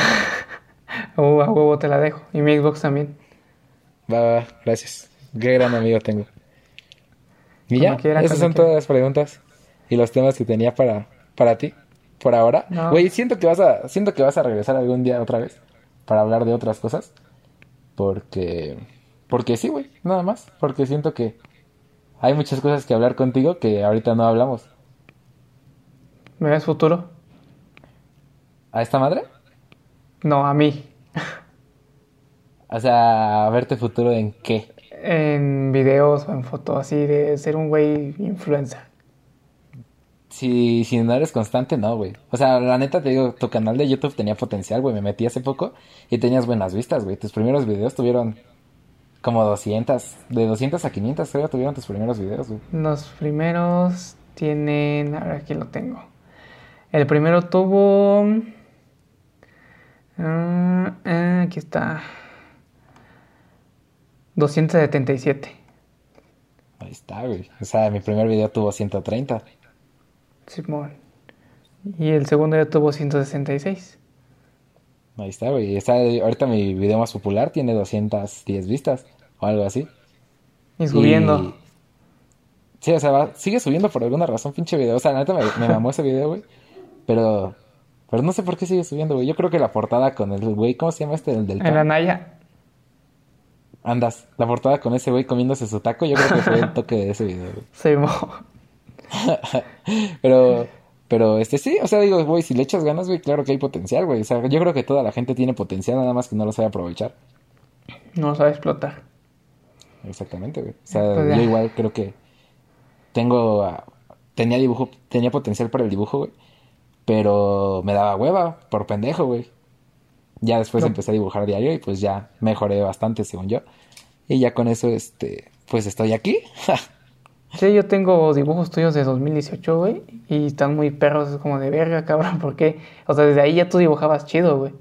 Uh, a huevo te la dejo. Y mi Xbox también. Va, va, va. Gracias. Qué gran amigo tengo. Y ya, esas son todas las preguntas y los temas que tenía para, para ti por ahora. No. Güey, siento que vas a, siento que vas a regresar algún día otra vez para hablar de otras cosas. Porque, porque sí, güey, nada más. Porque siento que hay muchas cosas que hablar contigo que ahorita no hablamos. ¿Me ves futuro? ¿A esta madre? No, a mí. O sea, a verte futuro en qué. En videos o en fotos, así de ser un güey influencer. Si, si no eres constante, no, güey. O sea, la neta te digo, tu canal de YouTube tenía potencial, güey. Me metí hace poco y tenías buenas vistas, güey. Tus primeros videos tuvieron como 200, de 200 a 500, creo, tuvieron tus primeros videos, güey. Los primeros tienen. A ver, aquí lo tengo. El primero tuvo. ah, ah, aquí está. 277. Ahí está, güey. O sea, mi primer video tuvo 130. Simón. Y el segundo ya tuvo 166. Ahí está, güey. Está, ahorita mi video más popular tiene 210 vistas o algo así. Y subiendo. Y- Sí, o sea, va- sigue subiendo por alguna razón, pinche video. O sea, la neta me, me mamó ese video, güey. Pero, pero no sé por qué sigue subiendo, güey. Yo creo que la portada con el güey, ¿cómo se llama este? El del En la pan. Naya. Andas, la portada con ese güey comiéndose su taco, yo creo que fue el toque de ese video. Simón. Pero, pero, este sí, o sea, digo, güey, si le echas ganas, güey, claro que hay potencial, güey. O sea, yo creo que toda la gente tiene potencial, nada más que no lo sabe aprovechar. No lo sabe explotar. Exactamente, güey. O sea, Pues yo igual creo que tengo, ah, tenía dibujo, tenía potencial para el dibujo, güey. Pero me daba hueva por pendejo, güey. Ya después No. empecé a dibujar diario y pues ya mejoré bastante, según yo. Y ya con eso, este, pues estoy aquí. Sí, yo tengo dibujos tuyos de 2018, güey. Y están muy perros, es como de verga, cabrón. ¿Por qué? O sea, desde ahí ya tú dibujabas chido, güey.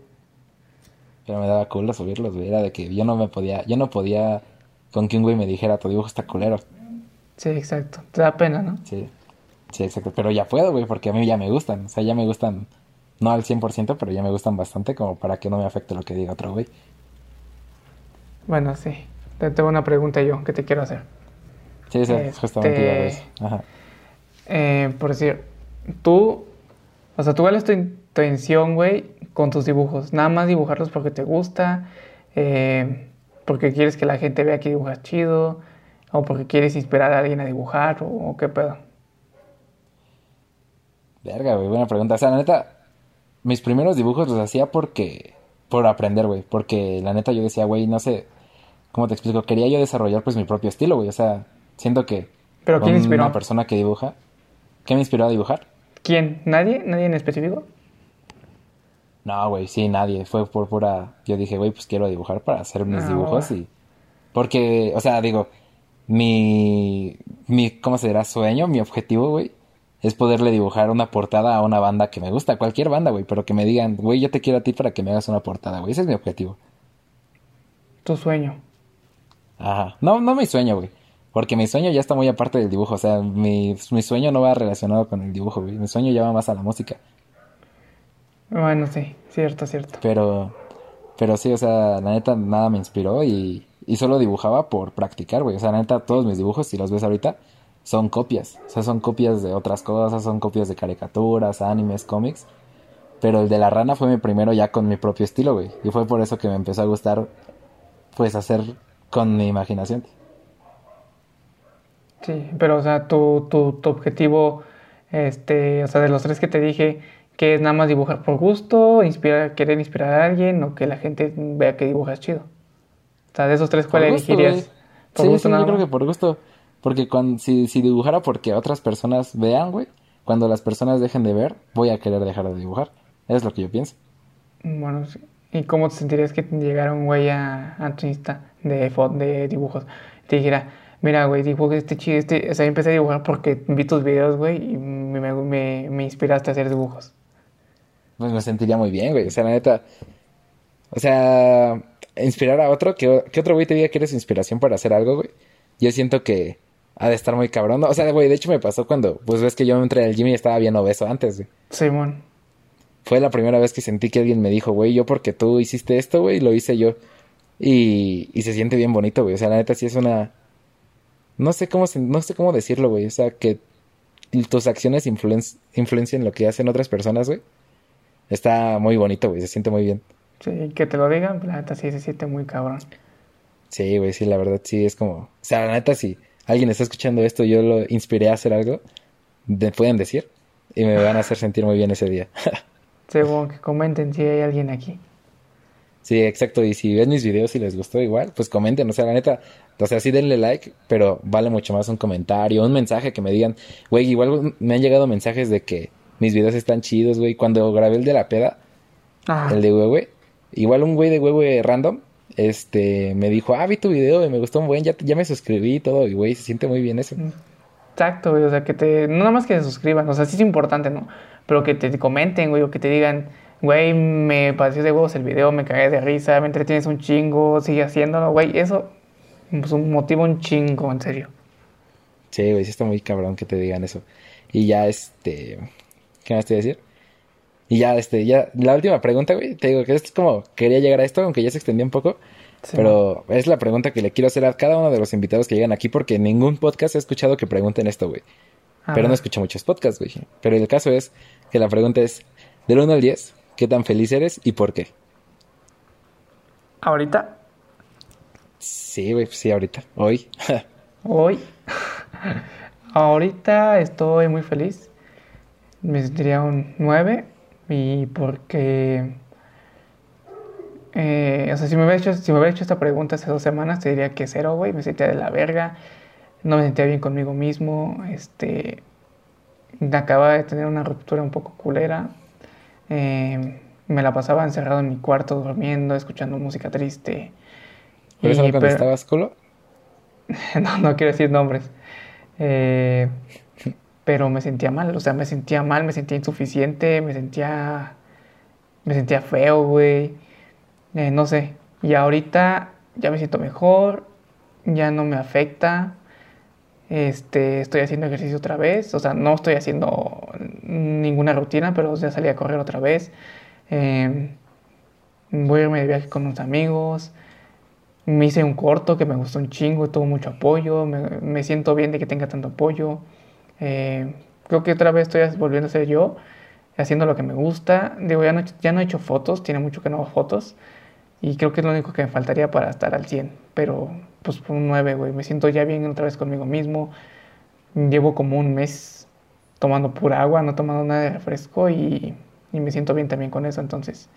Pero me daba culo subirlos, güey. Era de que yo no me podía, yo no podía con que un güey me dijera tu dibujo está culero. Sí, exacto. Te da pena, ¿no? Sí, sí, exacto. Pero ya puedo, güey, porque a mí ya me gustan. O sea, ya me gustan, no al 100%, pero ya me gustan bastante como para que no me afecte lo que diga otro güey. Bueno, sí. Te tengo una pregunta yo que te quiero hacer. Sí, sí, Este- justamente eso. Ajá. Eh, por decir, tú, o sea, tú cuál es tu intención, güey, con tus dibujos. Nada más dibujarlos porque te gusta, eh, porque quieres que la gente vea que dibujas chido, o porque quieres inspirar a alguien a dibujar, o, o qué pedo. Verga, güey, buena pregunta. O sea, la neta, mis primeros dibujos los hacía porque, por aprender, güey. Porque la neta yo decía, güey, no sé, ¿cómo te explico? Quería yo desarrollar pues mi propio estilo, güey. O sea, siento que ¿Pero quién inspiró? una persona que dibuja, ¿qué me inspiró a dibujar? ¿Quién? ¿Nadie? ¿Nadie en específico? No, güey, sí, nadie. Fue por pura. Yo dije, güey, pues quiero dibujar para hacer mis dibujos y. Porque, o sea, digo, mi. mi ¿Cómo se dirá? Sueño, mi objetivo, güey, es poderle dibujar una portada a una banda que me gusta, cualquier banda, güey, pero que me digan, güey, yo te quiero a ti para que me hagas una portada, güey. Ese es mi objetivo. Tu sueño. Ajá. No, no mi sueño, güey. Porque mi sueño ya está muy aparte del dibujo. O sea, mi, mi sueño no va relacionado con el dibujo, güey. Mi sueño ya va más a la música. Bueno, sí, cierto, cierto. Pero, pero sí, o sea, la neta nada me inspiró y, y solo dibujaba por practicar, güey. O sea, la neta todos mis dibujos, si los ves ahorita, son copias. O sea, son copias de otras cosas, son copias de caricaturas, animes, cómics. Pero el de la rana fue mi primero ya con mi propio estilo, güey. Y fue por eso que me empezó a gustar pues hacer con mi imaginación. Sí, pero o sea, tu, tu, tu objetivo, este, o sea, de los tres que te dije, que es nada más dibujar por gusto, inspirar, querer inspirar a alguien o que la gente vea que dibujas chido. O sea, de esos tres, ¿cuál Por gusto, elegirías? güey. Por sí, gusto sí, nada yo creo que por gusto. Porque cuando, si, si dibujara porque otras personas vean, güey, cuando las personas dejen de ver, voy a querer dejar de dibujar. Es lo que yo pienso. Bueno, sí. ¿Y cómo te sentirías que llegara un güey a, a tu Insta de, de dibujos? Te dijera, mira, güey, dibujo este chido, este... O sea, empecé a dibujar porque vi tus videos, güey, y me, me, me, me inspiraste a hacer dibujos. Pues me sentiría muy bien, güey. O sea, la neta. O sea, inspirar a otro, que, que otro güey te diga que eres inspiración para hacer algo, güey. Yo siento que ha de estar muy cabrón. O sea, güey, de hecho me pasó cuando, pues ves que yo entré al gym y estaba bien obeso antes, güey. Simón. Fue la primera vez que sentí que alguien me dijo, güey, yo porque tú hiciste esto, güey, lo hice yo. Y, y se siente bien bonito, güey. O sea, la neta sí es una... No sé cómo, se- no sé cómo decirlo, güey. O sea, que tus acciones influen- influencien lo que hacen otras personas, güey. Está muy bonito, güey. Se siente muy bien. Sí, que te lo digan, la neta sí se siente muy cabrón. Sí, güey, sí, la verdad sí es como... O sea, la neta, si alguien está escuchando esto y yo lo inspiré a hacer algo, me pueden decir y me van a hacer sentir muy bien ese día. Según que comenten si hay alguien aquí. Sí, exacto. Y si ven mis videos y les gustó igual, pues comenten. O sea, la neta, o sea, sí denle like, pero vale mucho más un comentario, un mensaje que me digan, güey, igual me han llegado mensajes de que mis videos están chidos, güey. Cuando grabé el de la peda, el de Huehue, igual un güey de Huehue random, este, me dijo, ah, vi tu video y me gustó un buen, ya, ya me suscribí y todo, y güey, se siente muy bien eso. exacto, güey. O sea, que te. No nada más que se suscriban, o sea, sí es importante, ¿no? Pero que te comenten, güey, o que te digan, güey, me pareció de huevos el video, me cagué de risa, me entretienes un chingo, sigue haciéndolo, güey. Eso, pues, un motivo un chingo, en serio. Sí, güey, sí está muy cabrón que te digan eso. Y ya, este, ¿qué más te iba a decir? Y ya, este, ya, la última pregunta, güey, te digo que es como, quería llegar a esto, aunque ya se extendió un poco, Sí. pero es la pregunta que le quiero hacer a cada uno de los invitados que llegan aquí, porque en ningún podcast he escuchado que pregunten esto, güey. Pero no escucho muchos podcasts, güey. Pero el caso es que la pregunta es, del 1 al 10, ¿qué tan feliz eres y por qué? Ahorita, Sí, güey, sí, ahorita, hoy. hoy, ahorita estoy muy feliz. Me sentiría un 9 y porque, eh, o sea, si me hubiera hecho, si me hubiera hecho esta pregunta hace dos semanas, te diría que cero, güey. Me sentía de la verga, no me sentía bien conmigo mismo, este, acababa de tener una ruptura un poco culera. eh, me la pasaba encerrado en mi cuarto durmiendo, escuchando música triste. ¿Por eso no contestabas, culo? no, no quiero decir nombres. Eh, pero me sentía mal, o sea, me sentía mal, me sentía insuficiente, me sentía, me sentía feo, güey. Eh, no sé. Y ahorita ya me siento mejor, ya no me afecta. Este, estoy haciendo ejercicio otra vez, o sea, no estoy haciendo ninguna rutina, pero ya salí a correr otra vez. Eh, voy a irme de viaje con unos amigos. Me hice un corto que me gustó un chingo, tuvo mucho apoyo, me, me siento bien de que tenga tanto apoyo. Eh, creo que otra vez estoy volviendo a ser yo, haciendo lo que me gusta. Digo, ya no, ya no he hecho fotos, tiene mucho que no hago fotos. Y creo que es lo único que me faltaría para estar al 100. Pero, pues, un 9, güey. Me siento ya bien otra vez conmigo mismo. Llevo como un mes tomando pura agua, no tomando nada de refresco y, y me siento bien también con eso. Entonces,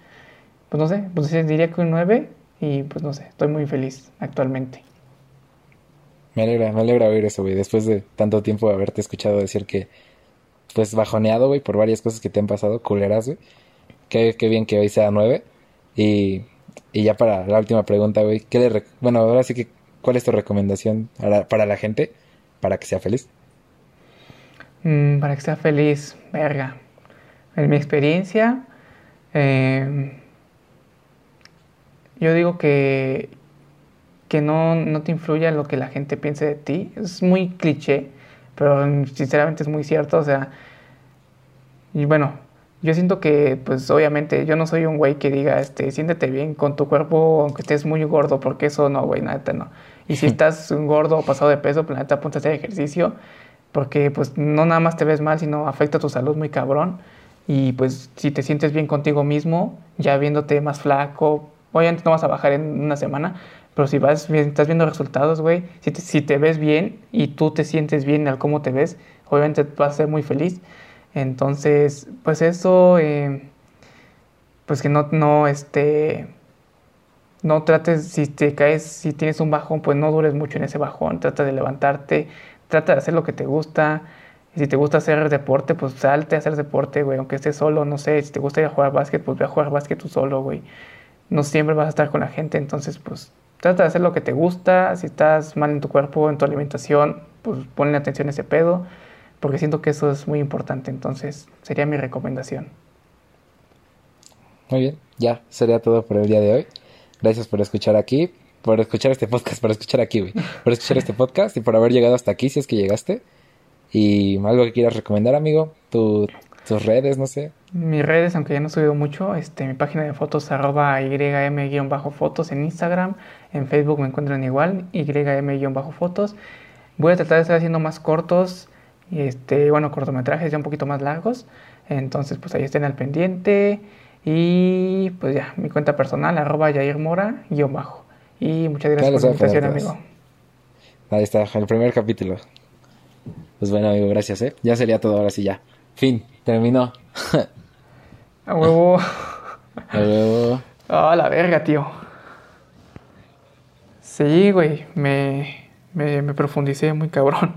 pues no sé, pues diría que un 9 y pues no sé, estoy muy feliz actualmente. Me alegra, me alegra oír eso, güey. Después de tanto tiempo de haberte escuchado decir que, pues, bajoneado, güey, por varias cosas que te han pasado, culeras, güey. Qué, bien que hoy sea nueve. Y, y ya para la última pregunta, güey. ¿Qué le bueno, ahora sí que, ¿cuál es tu recomendación para, para la gente para que sea feliz? Mm, para que sea feliz, verga. En mi experiencia, eh, yo digo que, que no, no te influya lo que la gente piense de ti. Es muy cliché, pero sinceramente es muy cierto. O sea, y bueno, yo siento que, pues obviamente, yo no soy un güey que diga, este, siéntete bien con tu cuerpo, aunque estés muy gordo, porque eso no, güey, neta no. Y si estás un gordo o pasado de peso, pues neta ponte a hacer ejercicio, porque pues no nada más te ves mal, sino afecta tu salud muy cabrón. Y pues si te sientes bien contigo mismo, ya viéndote más flaco, obviamente no vas a bajar en una semana, Pero si vas bien, estás viendo resultados, güey, si te, ves bien y tú te sientes bien al cómo te ves, obviamente vas a ser muy feliz. Entonces, pues eso, eh, pues que no, no, este, no trates, si te caes, si tienes un bajón, pues no dures mucho en ese bajón, trata de levantarte, trata de hacer lo que te gusta. Si te gusta hacer deporte, pues salte a hacer deporte, güey, aunque estés solo, no sé, si te gusta ir a jugar básquet, pues ve a jugar básquet tú solo, güey. No siempre vas a estar con la gente, entonces, pues trata de hacer lo que te gusta. Si estás mal en tu cuerpo, en tu alimentación, pues ponle atención a ese pedo, porque siento que eso es muy importante, entonces sería mi recomendación. Muy bien, ya sería todo por el día de hoy. Gracias por escuchar aquí, por escuchar este podcast, por escuchar aquí, güey, por escuchar este podcast y por haber llegado hasta aquí, si es que llegaste. Y algo que quieras recomendar, amigo, tu, tus redes, no sé. Mis redes, aunque ya no he subido mucho, este, mi página de fotos arroba ym-fotos en Instagram, en Facebook me encuentran igual, ym-fotos. Voy a tratar de estar haciendo más cortos, y este, bueno, cortometrajes ya un poquito más largos, entonces pues ahí estén al pendiente. Y pues ya, mi cuenta personal, arroba Yair Mora, guion bajo. Y muchas gracias por la invitación, amigo. Ahí está, el primer capítulo. Pues bueno, amigo, gracias, ¿eh? Ya sería todo, ahora sí, ya. Fin, terminó. A huevo. A huevo. Ah, la verga, tío. Sí, güey, me, me, me profundicé muy cabrón.